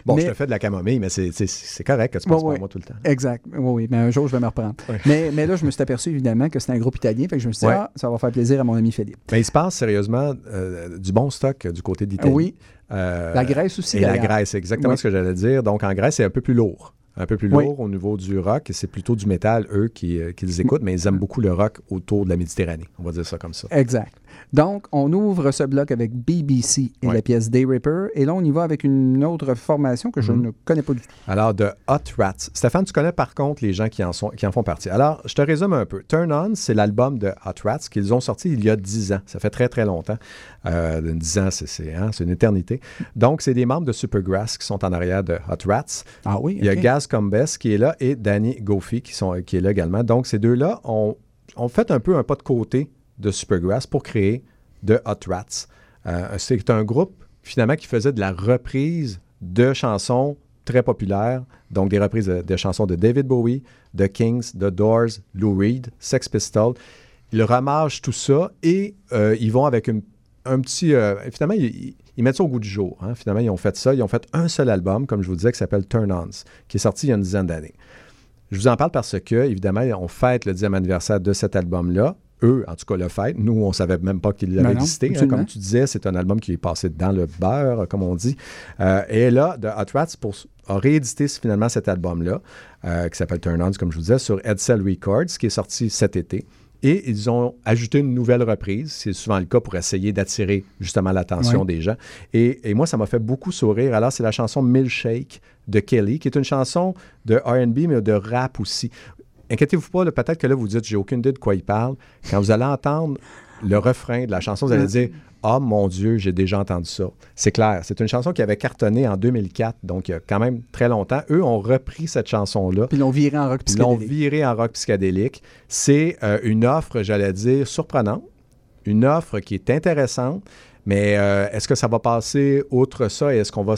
Speaker 1: Bon,
Speaker 2: mais-
Speaker 1: je te fais de la camomille, mais c'est- c'est c'est correct que tu penses pas à moi tout le temps.
Speaker 2: Exact. Oui, oui. Mais un jour, je vais me reprendre. Mais, mais là, je me suis aperçu, évidemment, que c'était un groupe italien. Fait que je me suis dit,
Speaker 1: Ouais.
Speaker 2: Ça va faire plaisir à mon ami Philippe.
Speaker 1: Mais il se passe sérieusement euh, du bon stock euh, du côté d'Italie.
Speaker 2: Oui.
Speaker 1: Euh,
Speaker 2: La Grèce aussi,
Speaker 1: Et la. Grèce, c'est exactement
Speaker 2: Oui.
Speaker 1: ce que j'allais dire. Donc, en Grèce, c'est un peu plus lourd. Un peu plus
Speaker 2: Oui.
Speaker 1: lourd au niveau du rock. C'est plutôt du métal, eux, qui, qui les écoutent, mais ils aiment beaucoup le rock autour de la Méditerranée. On va dire ça comme ça.
Speaker 2: Exact. Donc, on ouvre ce bloc avec BBC et
Speaker 1: Ouais.
Speaker 2: la pièce Day Ripper. Et là, on y va avec une autre formation que je
Speaker 1: Mhm.
Speaker 2: ne connais pas du tout.
Speaker 1: Alors, de Hot Rats. Stéphane, tu connais par contre les gens qui en, sont, qui en font partie. Alors, je te résume un peu. Turn On, c'est l'album de Hot Rats qu'ils ont sorti il y a 10 ans. Ça fait très, très longtemps. Euh, 10 ans, c'est hein, une éternité. Donc, c'est des membres de Supergrass qui sont en arrière de Hot Rats.
Speaker 2: Ah oui?
Speaker 1: Il y a. Gaz Combes qui est là et Danny Goffey qui, sont, qui est là également. Donc, ces deux-là ont, ont fait un peu un pas de côté de Supergrass pour créer de Hot Rats. Euh, c'est un groupe, finalement, qui faisait de la reprise de chansons très populaires, donc des reprises de, chansons de David Bowie, de Kings, de Doors, Lou Reed, Sex Pistols. Ils ramagent tout ça et euh, ils vont avec un petit... euh, finalement, ils, mettent ça au goût du jour. hein. Finalement, ils ont fait ça. Ils ont fait un seul album, comme je vous disais, qui s'appelle Turn Ons, qui est sorti il y a une dizaine d'années. Je vous en parle parce que, évidemment, on fête le 10e anniversaire de cet album-là. Eux, en tout cas, le fêtent. Nous, on ne savait même pas qu'il avait
Speaker 2: non,
Speaker 1: existé. hein. comme tu disais, c'est un album qui est passé dans le beurre, comme on dit. Euh, et là, The Hot Rats pour, a réédité finalement cet album-là, euh, qui s'appelle Turn On, comme je vous disais, sur Edsel Records, qui est sorti cet été. Et ils ont ajouté une nouvelle reprise. C'est souvent le cas pour essayer d'attirer justement l'attention
Speaker 2: Ouais.
Speaker 1: des gens. Et, et moi, ça m'a fait beaucoup sourire. Alors, c'est la chanson Milkshake de Kelly, qui est une chanson de RB, mais de rap aussi. Inquiétez-vous pas, peut-être que là, vous dites, j'ai aucune idée de quoi il parle. Quand vous allez entendre le refrain de la chanson, vous allez dire, ah mon Dieu, j'ai déjà entendu ça. C'est clair. C'est une chanson qui avait cartonné en 2004, donc il y a quand même très longtemps. Eux ont repris cette chanson-là.
Speaker 2: Puis ils l'ont viré en rock
Speaker 1: Ils l'ont
Speaker 2: psychédélique.
Speaker 1: viré en rock psychédélique. C'est euh, une offre, j'allais dire, surprenante, une offre qui est intéressante, mais euh, est-ce que ça va passer outre ça et est-ce qu'on va,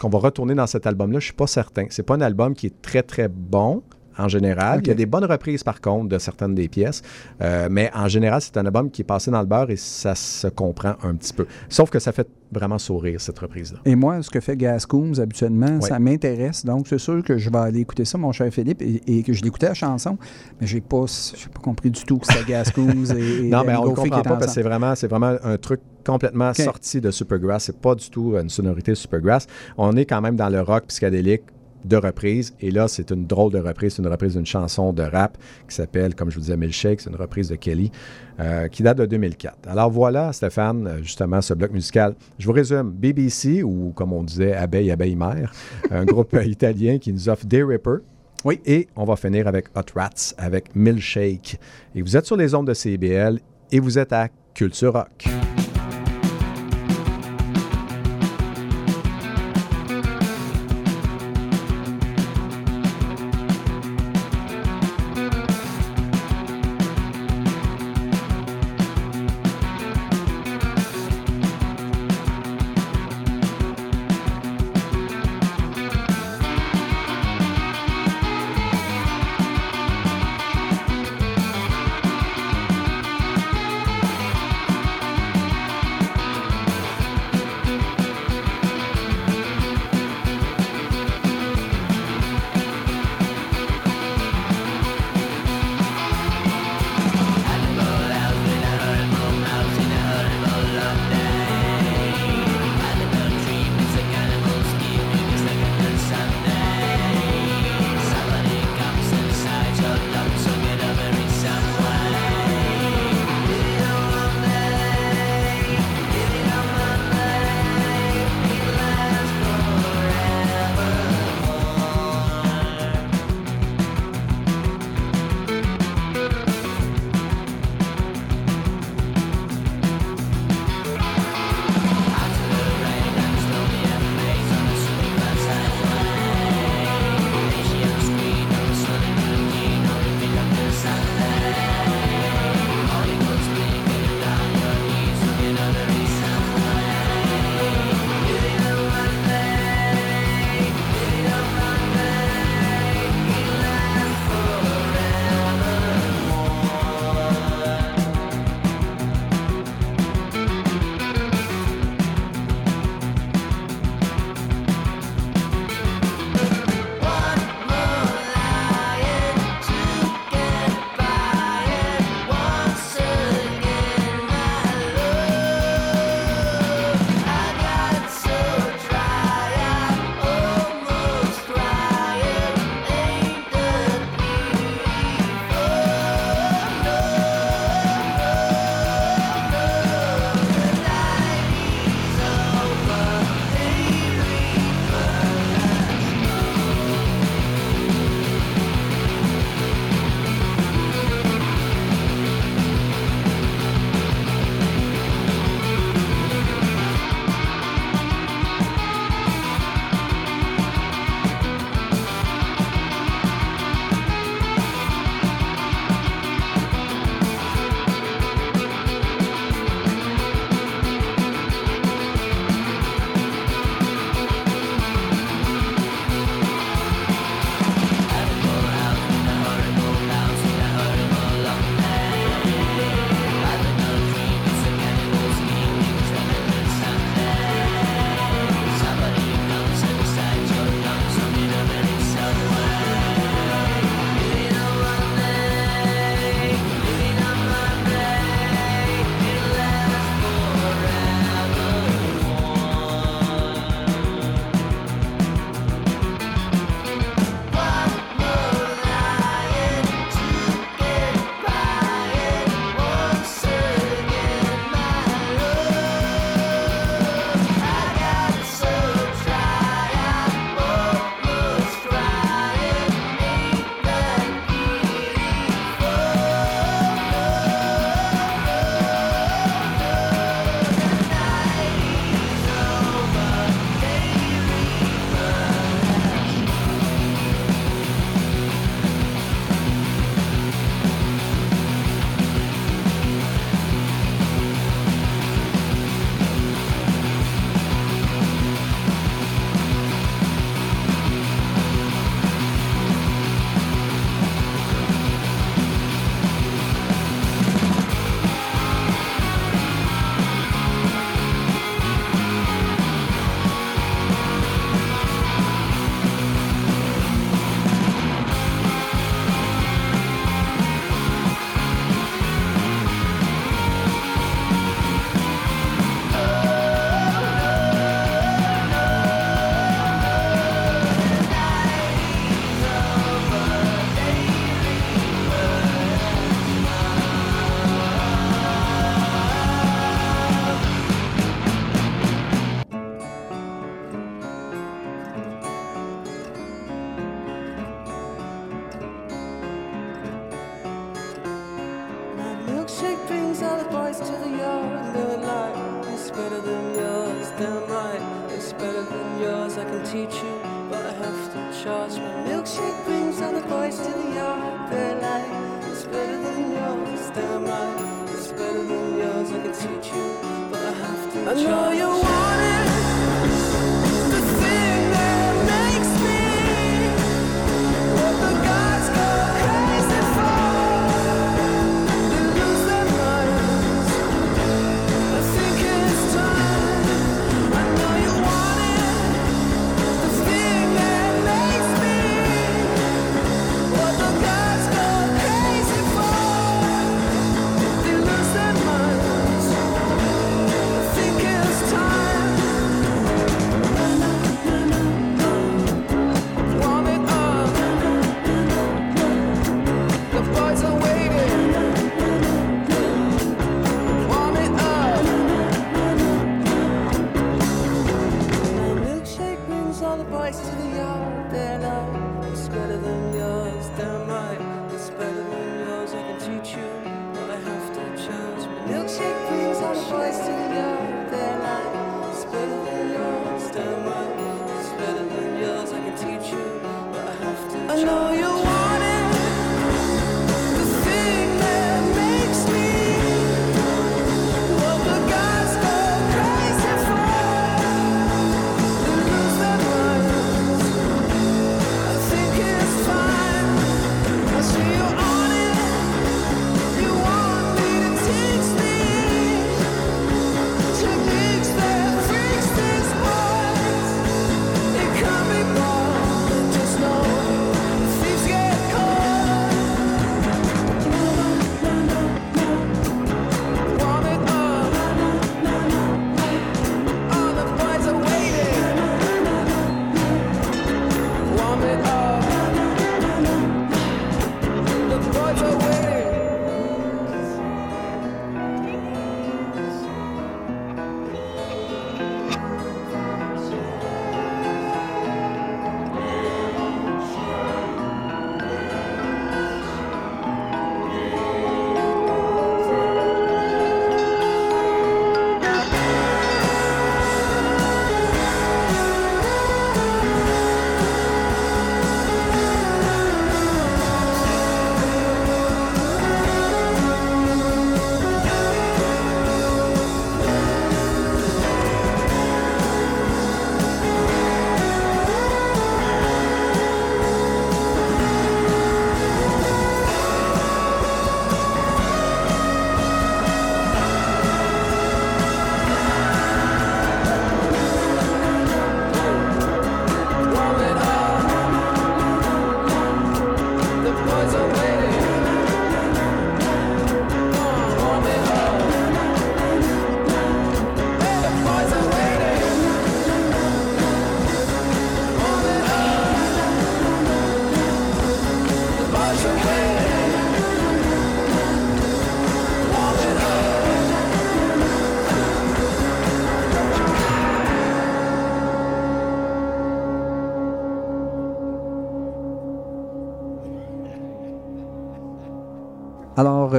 Speaker 1: qu'on va retourner dans cet album-là? Je suis pas certain. C'est pas un album qui est très, très bon en général.
Speaker 2: Ok.
Speaker 1: Il y a des bonnes reprises, par contre, de certaines des pièces, Euh, mais en général, c'est un album qui est passé dans le beurre et ça se comprend un petit peu. Sauf que ça fait vraiment sourire, cette reprise-là.
Speaker 2: Et moi, ce que fait Gas Coombs habituellement, ça m'intéresse. Donc, c'est sûr que je vais aller écouter ça, mon cher Philippe, et, et que je l'écoutais la chanson, mais j'ai pas, j'ai pas compris du tout que c'était Gas Coombs et, et
Speaker 1: Non, mais on ne comprend pas parce que c'est vraiment, c'est vraiment un truc complètement sorti de Supergrass. C'est pas du tout une sonorité Supergrass. On est quand même dans le rock psychédélique de reprise. Et là, c'est une drôle de reprise. C'est une reprise d'une chanson de rap qui s'appelle, comme je vous disais, Milkshake. C'est une reprise de Kelly euh, qui date de 2004. Alors voilà, Stéphane, euh, justement, ce bloc musical. Je vous résume. BBC, ou comme on disait, Abeille, Abeille Mère, un groupe italien qui nous offre des Ripper. Oui. Et on va finir avec Hot Rats, avec Milkshake. Et vous êtes sur les ondes de CBL et vous êtes à Culture Rock.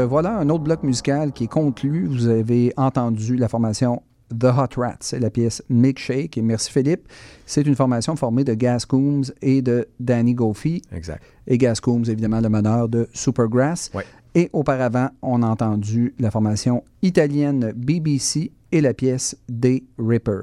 Speaker 2: Euh, voilà un autre bloc musical qui est conclu. Vous avez entendu la formation The Hot Rats, c'est la pièce Milkshake. Et merci Philippe. C'est une formation formée de Gas Coombs et de Danny Goffey.
Speaker 1: Exact.
Speaker 2: Et Gas Coombs, évidemment, le meneur de Supergrass.
Speaker 1: Ouais.
Speaker 2: Et auparavant, on a entendu la formation italienne BBC et la pièce Day Ripper.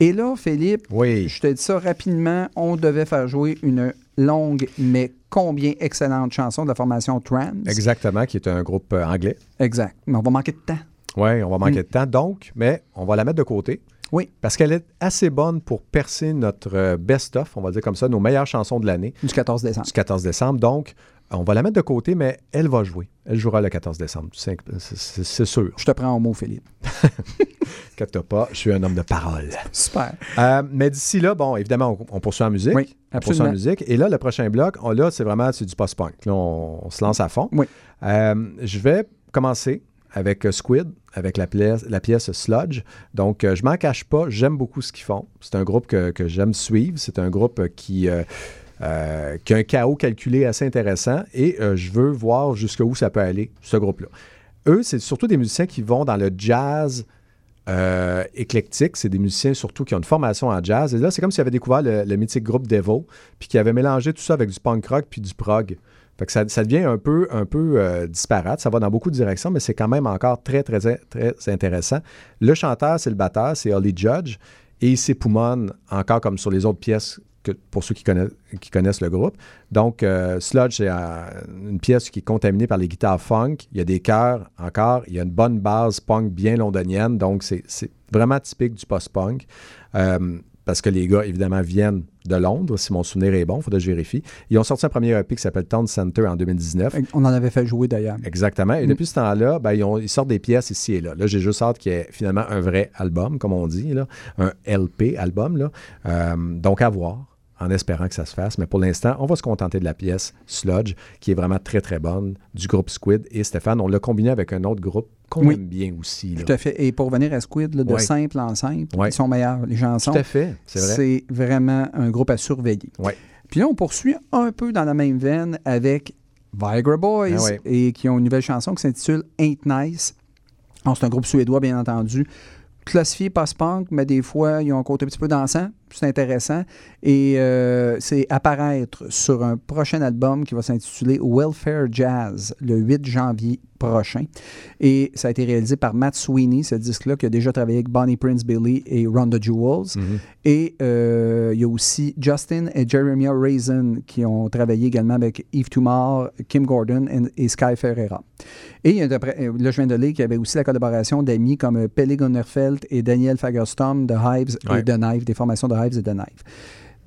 Speaker 2: Et là, Philippe,
Speaker 1: Oui.
Speaker 2: je te dis ça rapidement, on devait faire jouer une longue mais combien excellente chanson de la formation Trans.
Speaker 1: Exactement, qui est un groupe euh, anglais.
Speaker 2: Exact. Mais on va manquer de temps.
Speaker 1: Oui, on va manquer
Speaker 2: Mm.
Speaker 1: de temps. Donc, mais on va la mettre de côté.
Speaker 2: Oui.
Speaker 1: Parce qu'elle est assez bonne pour percer notre euh, best-of, on va dire comme ça, nos meilleures chansons de l'année
Speaker 2: Du 14 décembre.
Speaker 1: du 14 décembre. Donc, on va la mettre de côté, mais elle va jouer. Elle jouera le 14 décembre. C'est c'est- sûr.
Speaker 2: Je te prends au mot, Philippe.
Speaker 1: Inquiète pas, je suis un homme de parole.
Speaker 2: Super.
Speaker 1: Euh, mais d'ici là, bon, évidemment, on, on poursuit en musique.
Speaker 2: Oui,
Speaker 1: On poursuit en
Speaker 2: absolument.
Speaker 1: musique. Et là, le prochain bloc, on- là, c'est vraiment c'est du post-punk. Là, on, on se lance à fond.
Speaker 2: Oui.
Speaker 1: Euh, je vais commencer avec euh, Squid, avec la pièce, la pièce Sludge. Donc, euh, je m'en cache pas, j'aime beaucoup ce qu'ils font. C'est un groupe que, que j'aime suivre. C'est un groupe euh, qui, euh, euh, qui a un chaos calculé assez intéressant et euh, je veux voir jusqu'où ça peut aller, ce groupe-là. Eux, c'est surtout des musiciens qui vont dans le jazz euh, éclectique. C'est des musiciens surtout qui ont une formation en jazz. Et là, c'est comme s'ils avaient découvert le, mythique groupe Devil, puis qui avaient mélangé tout ça avec du punk rock puis du prog. Fait ça devient un peu, un peu euh, disparate. Ça va dans beaucoup de directions, mais c'est quand même encore très, très, très intéressant. Le chanteur, c'est le batteur, c'est Holly Judge. Et il s'époumonne encore comme sur les autres pièces que, pour ceux qui connaissent, qui connaissent le groupe. Donc, euh, Sludge, c'est euh, une pièce qui est contaminée par les guitares funk. Il y a des chœurs encore. Il y a une bonne base punk bien londonienne. Donc, c'est vraiment typique du post-punk. Euh, parce que les gars, évidemment, viennent de Londres, si mon souvenir est bon, il faudrait que je vérifie. Ils ont sorti un premier EP qui s'appelle Town Center en 2019.
Speaker 2: On en avait fait jouer d'ailleurs.
Speaker 1: Exactement. Et
Speaker 2: Mm.
Speaker 1: depuis ce temps-là, ben, ils, sortent des pièces ici et là. Là, j'ai juste hâte qu'il y ait finalement un vrai album, comme on dit, là, un LP album. Là. Euh, donc, à voir, en espérant que ça se fasse. Mais pour l'instant, on va se contenter de la pièce Sludge, qui est vraiment très, très bonne, du groupe Squid. Et Stéphane, on l'a combiné avec un autre groupe qu'on
Speaker 2: Oui.
Speaker 1: aime bien aussi. là.
Speaker 2: Tout à fait. Et pour revenir à Squid, là, de simple en simple, ils sont meilleurs. Les chansons,
Speaker 1: Tout à fait, c'est vrai.
Speaker 2: c'est vraiment un groupe à surveiller. Puis là, on poursuit un peu dans la même veine avec Viagra Boys
Speaker 1: Ah
Speaker 2: et qui ont une nouvelle chanson qui s'intitule Ain't Nice. C'est un groupe suédois, bien entendu. Classifié post-punk, mais des fois, ils ont un côté un petit peu dansant. C'est intéressant. Et euh, c'est apparaître sur un prochain album qui va s'intituler Welfare Jazz le 8 janvier prochain. Et ça a été réalisé par Matt Sweeney, ce disque-là, qui a déjà travaillé avec Bonnie Prince Billy et Rhonda Jewels.
Speaker 1: Mhm.
Speaker 2: Et euh, il y a aussi Justin et Jeremiah Raisin qui ont travaillé également avec Yves Tumar, Kim Gordon et, et Sky Ferreira. Et il y a euh, là, je viens de lire qu'il y avait aussi la collaboration d'amis comme Pelle Gunnerfeld et Daniel Fagerstom de Hives
Speaker 1: Ouais.
Speaker 2: et de Knife, des formations de Et de Knife.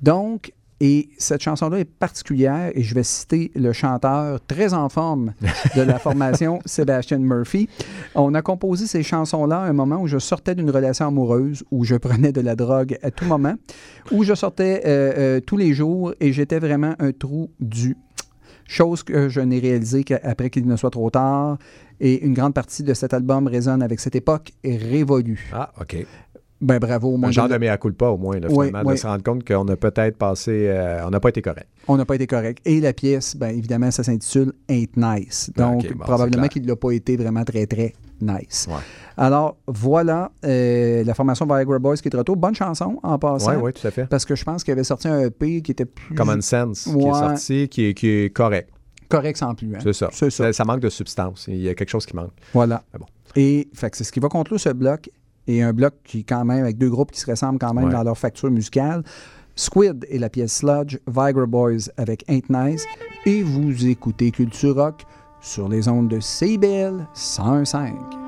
Speaker 2: Donc, et cette chanson-là est particulière et je vais citer le chanteur très en forme de la formation, Sébastien Murphy. On a composé ces chansons-là à un moment où je sortais d'une relation amoureuse, où je prenais de la drogue à tout moment, où je sortais euh, euh, tous les jours et j'étais vraiment un trou du. Chose que je n'ai réalisée qu'après qu'il ne soit trop tard. Et une grande partie de cet album résonne avec cette époque révolue.
Speaker 1: Ah, OK.
Speaker 2: Ben bravo, au moins.
Speaker 1: Un genre
Speaker 2: de-
Speaker 1: mea culpa, au moins, là, finalement,
Speaker 2: oui.
Speaker 1: de se rendre compte qu'on a peut-être passé... euh, on n'a pas été correct.
Speaker 2: On n'a pas été correct. Et la pièce, ben évidemment, ça s'intitule Ain't Nice. Donc,
Speaker 1: bon,
Speaker 2: probablement qu'il ne l'a pas été vraiment très, très nice.
Speaker 1: Ouais.
Speaker 2: Alors, voilà euh, la formation Viagra Boys qui est de retour. Bonne chanson en passant.
Speaker 1: Oui, oui, tout à fait.
Speaker 2: Parce que je pense qu'il avait sorti un EP qui était plus
Speaker 1: Common Sense, qui est sorti, qui est, qui est correct.
Speaker 2: correct sans plus. hein.
Speaker 1: C'est ça.
Speaker 2: C'est ça.
Speaker 1: ça. manque de substance. Il y a quelque chose qui manque.
Speaker 2: Voilà.
Speaker 1: Bon.
Speaker 2: Et fait que c'est ce qui va conclure ce bloc. Et un bloc qui, quand même, avec deux groupes qui se ressemblent quand même
Speaker 1: Ouais.
Speaker 2: dans leur facture musicale. Squid et la pièce Sludge, Viagra Boys avec Ain't Nice. Et vous écoutez Culture Rock sur les ondes de CBL 101.5.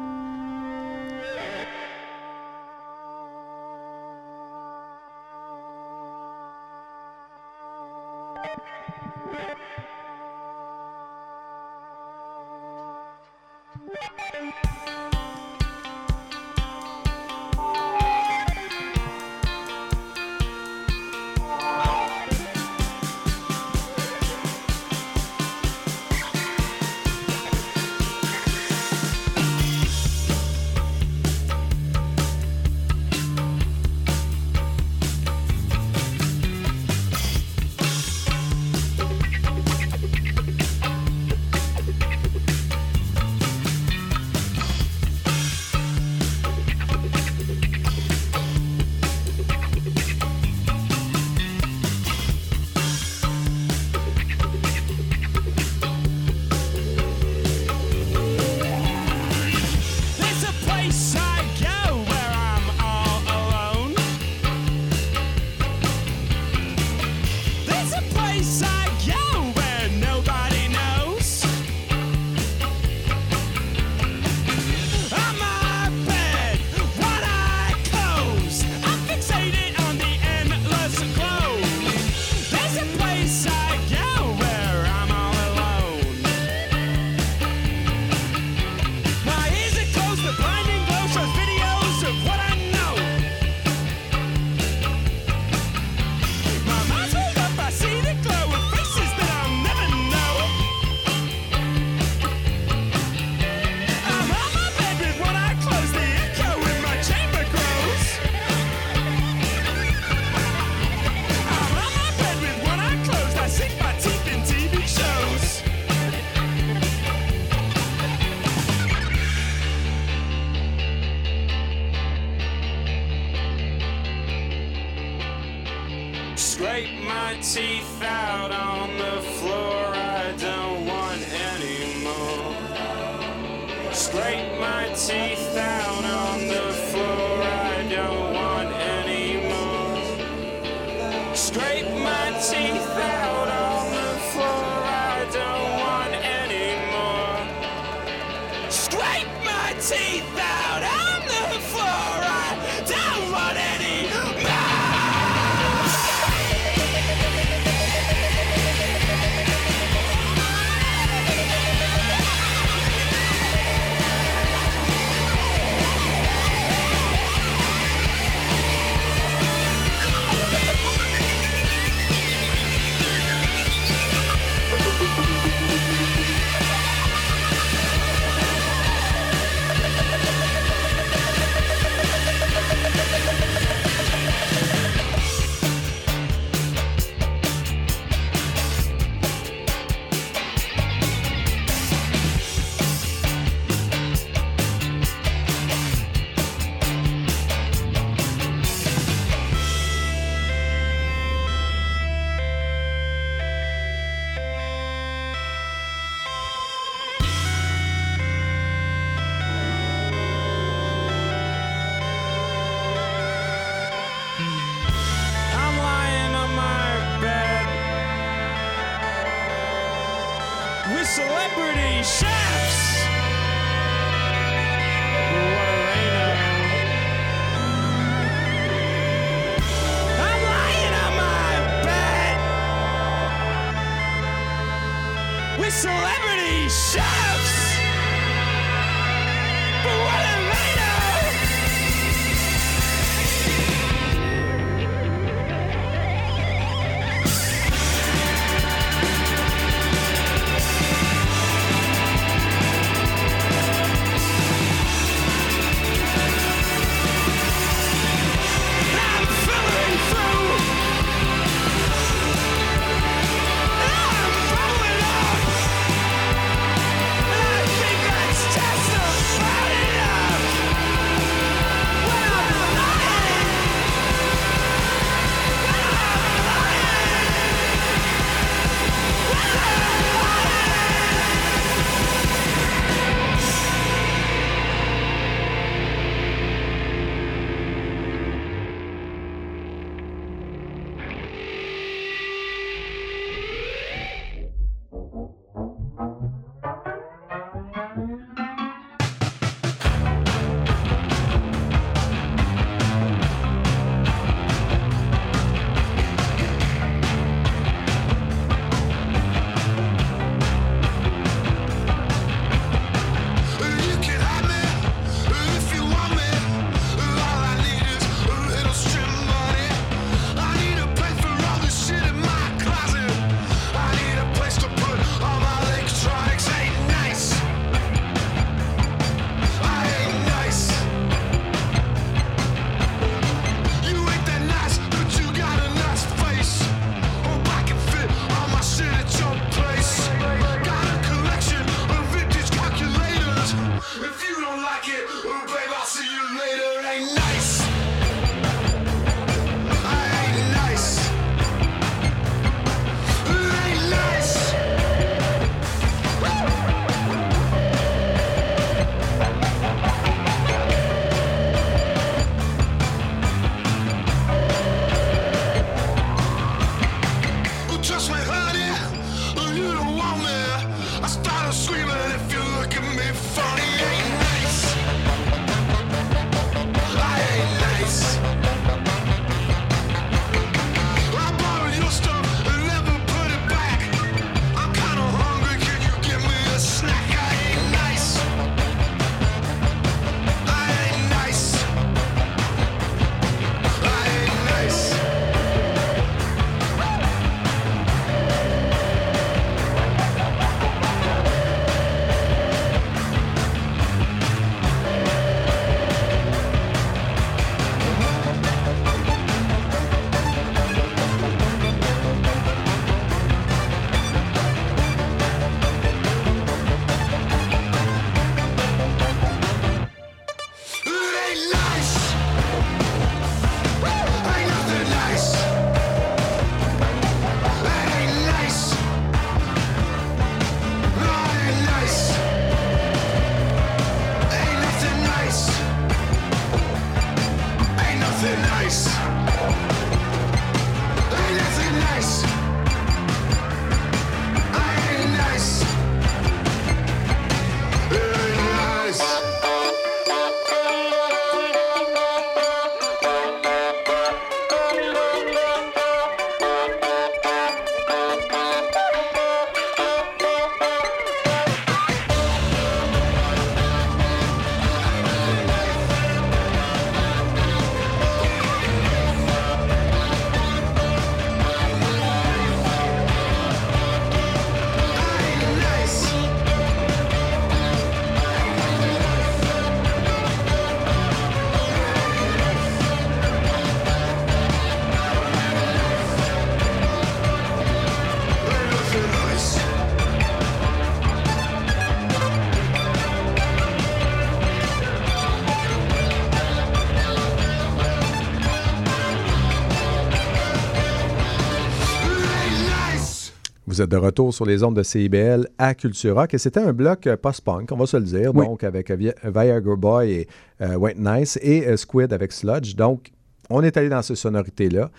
Speaker 1: Vous êtes de retour sur les ondes de CIBL à Culture Rock et c'était un bloc euh, post-punk, on va se le dire,
Speaker 2: Oui.
Speaker 1: donc avec euh, Vi- Viagra Boy et euh, White Nice et euh, Squid avec Sludge. Donc, on est allé dans ces sonorités-là.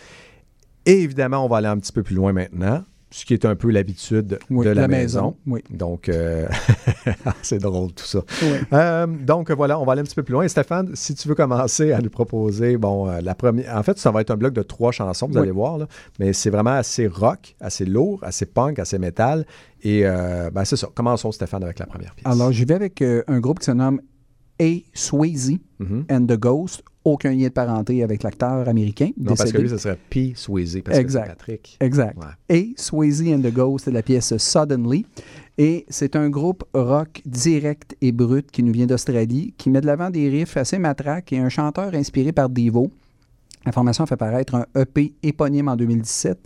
Speaker 1: Et évidemment, on va aller un petit peu plus loin maintenant, ce qui est un peu l'habitude
Speaker 2: Oui,
Speaker 1: de la, maison.
Speaker 2: Oui.
Speaker 1: Donc, euh, c'est drôle tout ça.
Speaker 2: Oui.
Speaker 1: Euh, donc voilà, on va aller un petit peu plus loin. Et Stéphane, si tu veux commencer à nous proposer, bon, euh, la première. En fait, ça va être un bloc de trois chansons, vous allez voir, là. mais c'est vraiment assez rock, assez lourd, assez punk, assez métal. Et euh, ben, c'est ça. Commençons, Stéphane, avec la première pièce.
Speaker 2: Alors, j'y vais avec un groupe qui se nomme A. Swayze
Speaker 1: Mhm.
Speaker 2: and the Ghost. Aucun lien de parenté avec l'acteur américain.
Speaker 1: Non, parce que
Speaker 2: décédé.
Speaker 1: lui, ce serait P. Swayze, parce
Speaker 2: Exact.
Speaker 1: que c'est Patrick.
Speaker 2: Exact.
Speaker 1: Ouais.
Speaker 2: A. Swayze and the Ghost, c'est la pièce Suddenly. Et c'est un groupe rock direct et brut qui nous vient d'Australie, qui met de l'avant des riffs assez matraques et un chanteur inspiré par Devo. La formation a fait paraître un EP éponyme en 2017.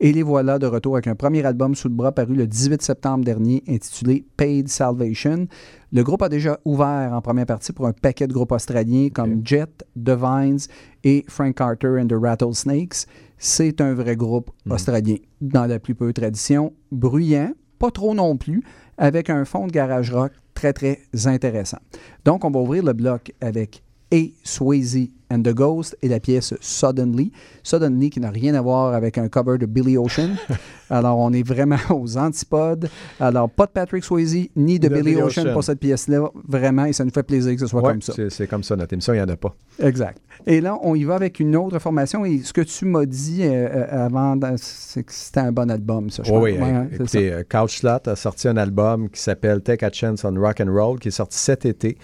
Speaker 2: Et les voilà de retour avec un premier album sous le bras paru le 18 septembre dernier intitulé Paid Salvation. Le groupe a déjà ouvert en première partie pour un paquet de groupes australiens comme Jet, The Vines et Frank Carter and the Rattlesnakes. C'est un vrai groupe australien dans la plus peu tradition, bruyant, pas trop non plus, avec un fond de garage rock très très intéressant. Donc on va ouvrir le bloc avec A. Swayze and the Ghost et la pièce Suddenly. Suddenly qui n'a rien à voir avec un cover de Billy Ocean. Alors on est vraiment aux antipodes. Alors pas de Patrick Swayze ni de
Speaker 1: De
Speaker 2: Billy
Speaker 1: Billy
Speaker 2: Ocean
Speaker 1: Ocean.
Speaker 2: pour cette pièce-là. Vraiment, et ça nous fait plaisir que ce soit
Speaker 1: Ouais,
Speaker 2: comme ça.
Speaker 1: c'est- comme ça, notre émission, il n'y en a pas.
Speaker 2: Exact. Et là, on y va avec une autre formation. Et ce que tu m'as dit euh, euh, avant, c'est que c'était un bon album, ça, je
Speaker 1: Oui, oui.
Speaker 2: Ça.
Speaker 1: écoutez, euh, Couch Slot a sorti un album qui s'appelle Take a Chance on Rock and Roll, qui est sorti cet été,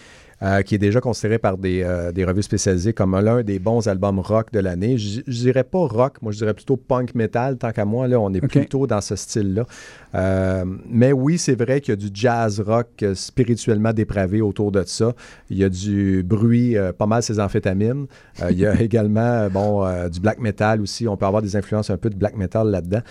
Speaker 1: euh, qui est déjà considéré par des, euh, des revues spécialisées comme l'un des bons albums rock de l'année. Je dirais pas rock, moi je dirais plutôt punk metal, tant qu'à moi, là, on est plutôt dans ce style-là. Euh, mais oui, c'est vrai qu'il y a du jazz rock spirituellement dépravé autour de ça. Il y a du bruit, pas mal ces amphétamines. Il y a également bon, du black metal aussi. On peut avoir des influences un peu de black metal là-dedans.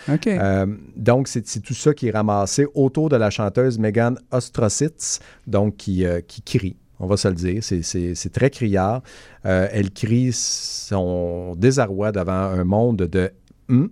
Speaker 1: Donc, c'est tout ça qui est ramassé autour de la chanteuse Megan Ostrositz, donc qui, qui crie. On va se le dire, c'est- très criard. Euh, elle crie son désarroi devant un monde de hum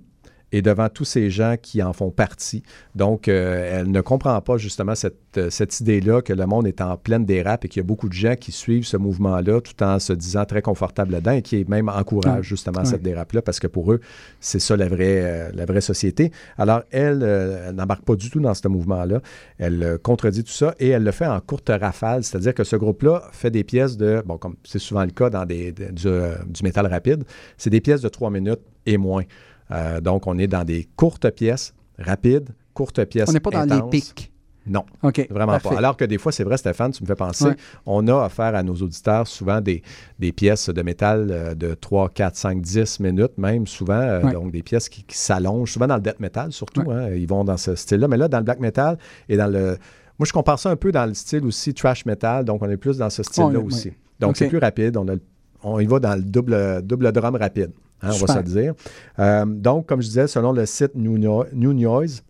Speaker 1: et devant tous ces gens qui en font partie. Donc, euh, elle ne comprend pas justement cette, euh, cette idée-là que le monde est en pleine dérape et qu'il y a beaucoup de gens qui suivent ce mouvement-là tout en se disant très confortable là-dedans et qui même encouragent justement cette dérape-là parce que pour eux, c'est ça la vraie, euh, la vraie société. Alors, elle, euh, elle n'embarque pas du tout dans ce mouvement-là. Elle contredit tout ça et elle le fait en courte rafale, c'est-à-dire que ce groupe-là fait des pièces de, bon, comme c'est souvent le cas dans des, de- du, du métal rapide, c'est des pièces de trois minutes et moins. Euh, donc, on est dans des courtes pièces rapides, courtes pièces
Speaker 2: on n'est pas dans les pics.
Speaker 1: Non. Vraiment
Speaker 2: parfait.
Speaker 1: pas. Alors que des fois, c'est vrai, Stéphane, tu me fais penser,
Speaker 2: Ouais.
Speaker 1: on a affaire à nos auditeurs souvent des, des pièces de métal euh, de 3, 4, 5, 10 minutes, même souvent, euh,
Speaker 2: Ouais.
Speaker 1: donc des pièces qui, qui s'allongent, souvent dans le death metal surtout,
Speaker 2: Ouais.
Speaker 1: hein, ils vont dans ce style-là. Mais là, dans le black metal et dans le... Moi, je compare ça un peu dans le style aussi trash metal, donc on est plus dans ce style-là aussi. Donc, c'est plus rapide, on, a on y va dans le double, double drum rapide, hein, on va se dire. Euh, donc, comme je disais, selon le site New, No- New Noise,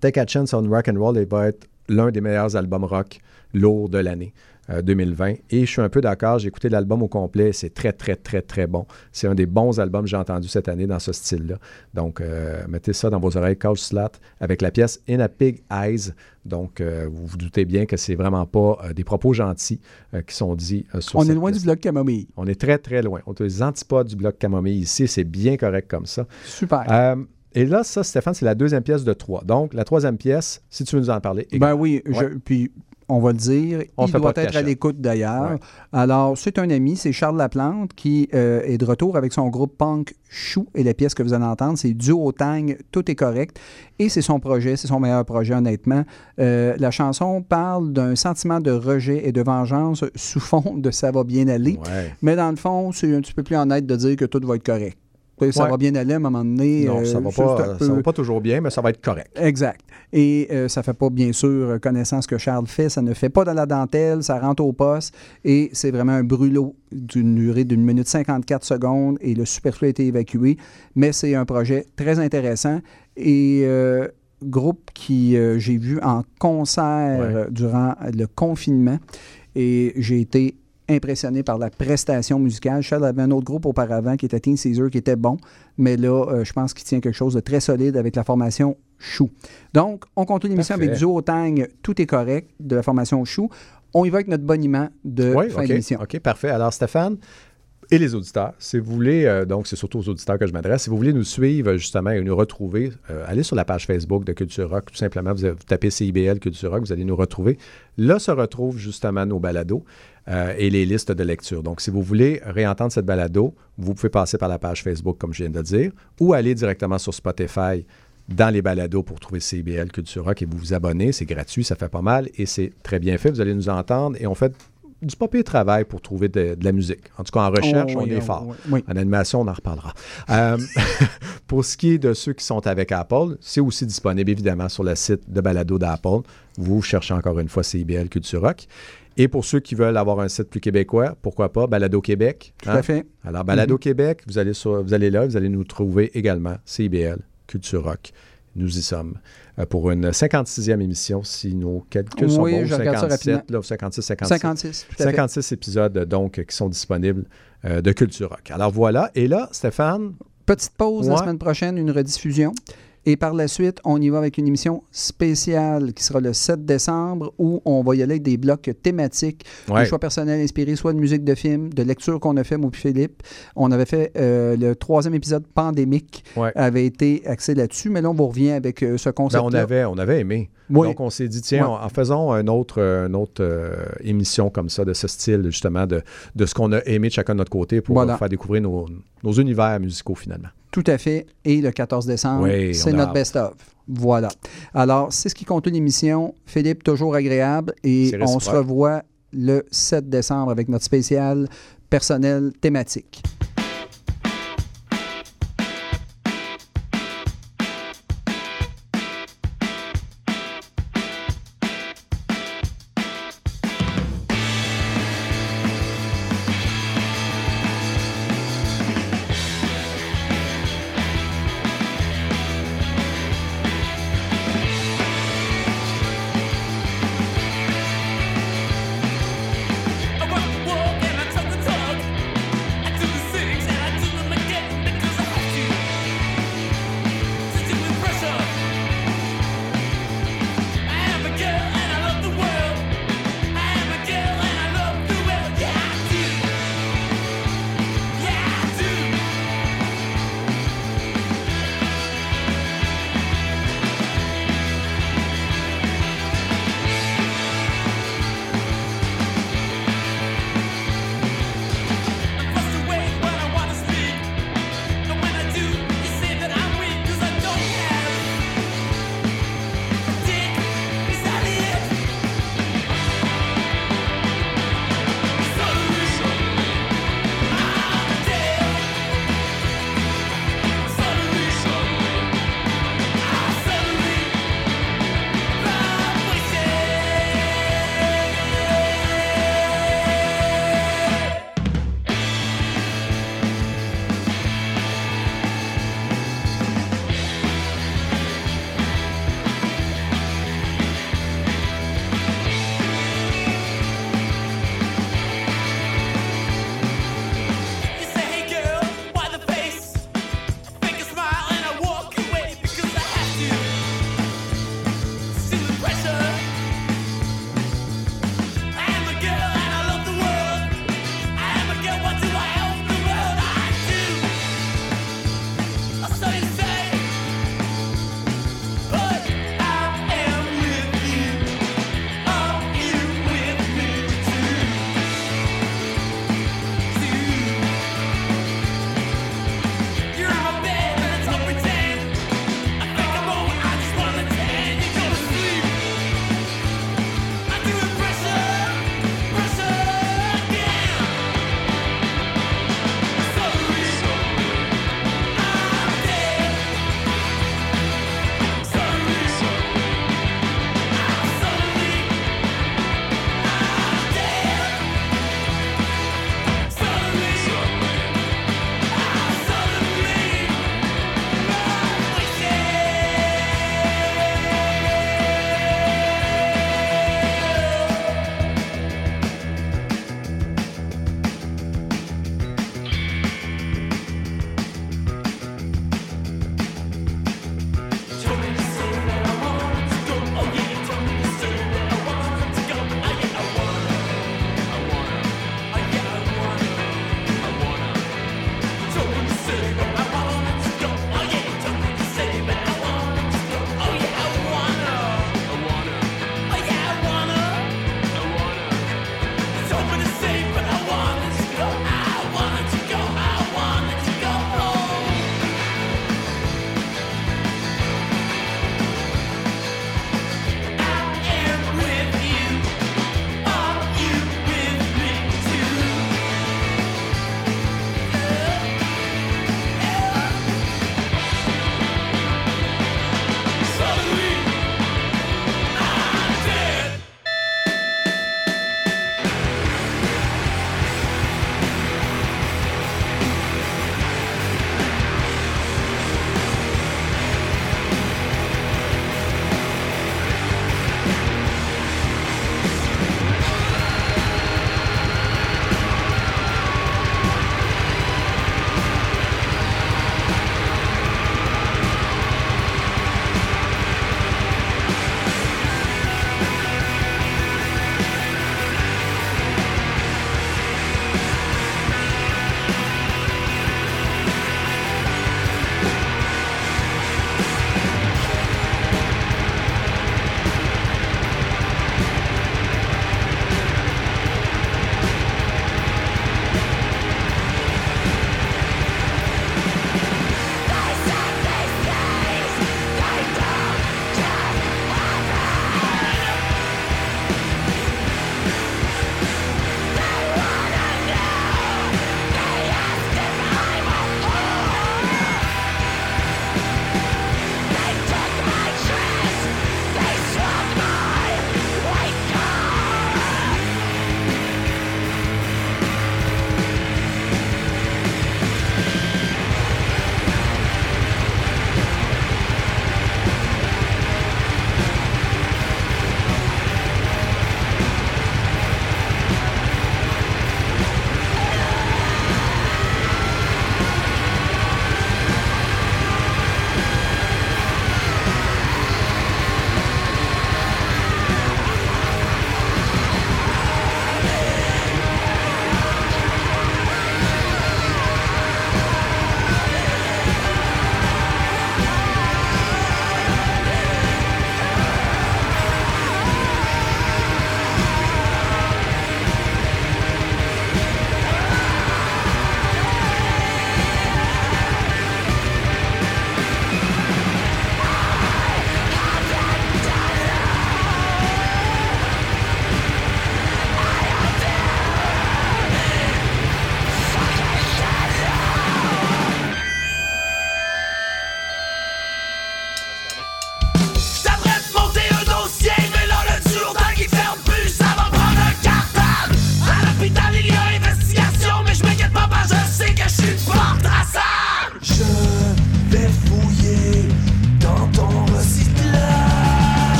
Speaker 1: Take a Chance on Rock and Roll il va être l'un des meilleurs albums rock lourds de l'année. Euh, 2020. Et je suis un peu d'accord, j'ai écouté l'album au complet, c'est très, très, très, très bon. C'est un des bons albums que j'ai entendu cette année dans ce style-là. Donc, euh, mettez ça dans vos oreilles, Couch Slat, avec la pièce In a Pig Eyes. Donc, euh, vous vous doutez bien que c'est vraiment pas euh, des propos gentils euh, qui sont dits euh, sur
Speaker 2: On est loin du bloc camomille.
Speaker 1: On est très, très loin. On est aux antipodes du bloc camomille ici. C'est bien correct comme ça.
Speaker 2: Super.
Speaker 1: Euh, et là, ça, Stéphane, c'est la deuxième pièce de trois. Donc, la troisième pièce, si tu veux nous en parler.
Speaker 2: Ben oui, je- puis on va le dire,
Speaker 1: On
Speaker 2: il doit être à l'écoute d'ailleurs.
Speaker 1: Ouais.
Speaker 2: Alors, c'est un ami, c'est Charles Laplante qui euh, est de retour avec son groupe punk Chou et la pièce que vous allez entendre, c'est Duo Tang, tout est correct. Et c'est son projet, c'est son meilleur projet honnêtement. Euh, la chanson parle d'un sentiment de rejet et de vengeance sous fond de ça va bien aller.
Speaker 1: Ouais.
Speaker 2: Mais dans le fond, c'est un petit peu plus honnête de dire que tout va être correct. Ça
Speaker 1: Ouais.
Speaker 2: va bien aller à un moment donné.
Speaker 1: Non, ça
Speaker 2: euh,
Speaker 1: va pas,
Speaker 2: peu-
Speaker 1: ça va pas toujours bien, mais ça va être correct.
Speaker 2: Exact. Et euh, ça fait pas, bien sûr, connaissance que Charles fait. Ça ne fait pas dans la dentelle, ça rentre au poste. Et c'est vraiment un brûlot d'une durée d'une minute 54 secondes et le superflu a été évacué. Mais c'est un projet très intéressant. Et euh, groupe qui euh, j'ai vu en concert
Speaker 1: Ouais.
Speaker 2: durant le confinement. Et j'ai été impressionné par la prestation musicale. Charles avait un autre groupe auparavant qui était Teen Caesar, qui était bon, mais là, euh, je pense qu'il tient quelque chose de très solide avec la formation Chou. Donc, on continue l'émission avec Duo Tang, Tout est correct, de la formation Chou. On y va avec notre boniment de
Speaker 1: Oui,
Speaker 2: fin
Speaker 1: OK.
Speaker 2: d'émission.
Speaker 1: OK, parfait. Alors, Stéphane et les auditeurs, si vous voulez, euh, donc c'est surtout aux auditeurs que je m'adresse, si vous voulez nous suivre justement et nous retrouver, euh, allez sur la page Facebook de Culture Rock, tout simplement, vous, vous tapez CIBL Culture Rock, vous allez nous retrouver. Là se retrouvent justement nos balados euh, et les listes de lecture. Donc, si vous voulez réentendre cette balado, vous pouvez passer par la page Facebook, comme je viens de le dire, ou aller directement sur Spotify dans les balados pour trouver CIBL Culture Rock et vous vous abonnez. C'est gratuit, ça fait pas mal et c'est très bien fait. Vous allez nous entendre et on fait du pas pire travail pour trouver de, de la musique. En tout cas, en recherche,
Speaker 2: Oh,
Speaker 1: on est
Speaker 2: oh,
Speaker 1: fort.
Speaker 2: oui, oui.
Speaker 1: En animation, on en reparlera. Euh, pour ce qui est de ceux qui sont avec Apple, c'est aussi disponible évidemment sur le site de balado d'Apple. Vous cherchez encore une fois CIBL Culture Rock. Et pour ceux qui veulent avoir un site plus québécois, pourquoi pas Balado Québec.
Speaker 2: Tout
Speaker 1: hein?
Speaker 2: à fait.
Speaker 1: Alors, Balado Québec, vous allez, sur- vous allez là, vous allez nous trouver également CIBL, Culture Rock. Nous y sommes euh, pour une 56e émission, si nos calculs sont
Speaker 2: Oui,
Speaker 1: bons,
Speaker 2: je regarde ça
Speaker 1: 57,
Speaker 2: rapidement.
Speaker 1: là, ou 56, 57.
Speaker 2: 56, tout à fait.
Speaker 1: 56 épisodes euh, donc qui sont disponibles euh, de Culture Rock. Alors voilà, et là, Stéphane,
Speaker 2: Petite pause la semaine prochaine, une rediffusion. Et par la suite, on y va avec une émission spéciale qui sera le 7 décembre où on va y aller avec des blocs thématiques,
Speaker 1: Ouais.
Speaker 2: des choix personnels inspirés soit de musique de film, de lecture qu'on a fait, moi Philippe. On avait fait euh, le troisième épisode pandémique,
Speaker 1: Ouais.
Speaker 2: avait été axé là-dessus, mais là, on vous revient avec euh, ce
Speaker 1: ben,
Speaker 2: concept
Speaker 1: on, avait, on avait aimé.
Speaker 2: Oui.
Speaker 1: Donc on s'est dit, tiens,
Speaker 2: Ouais.
Speaker 1: en, en faisant une autre, euh, une autre euh, émission comme ça, de ce style, justement, de, de ce qu'on a aimé de chacun de notre côté pour
Speaker 2: Voilà.
Speaker 1: euh, faire découvrir nos, nos univers musicaux finalement.
Speaker 2: Tout à fait. Et le 14 décembre,
Speaker 1: Oui,
Speaker 2: c'est notre best-of. Voilà. Alors, c'est ce qui conclut l'émission. Philippe, toujours agréable. Et on se revoit le 7 décembre avec notre spécial personnel thématique.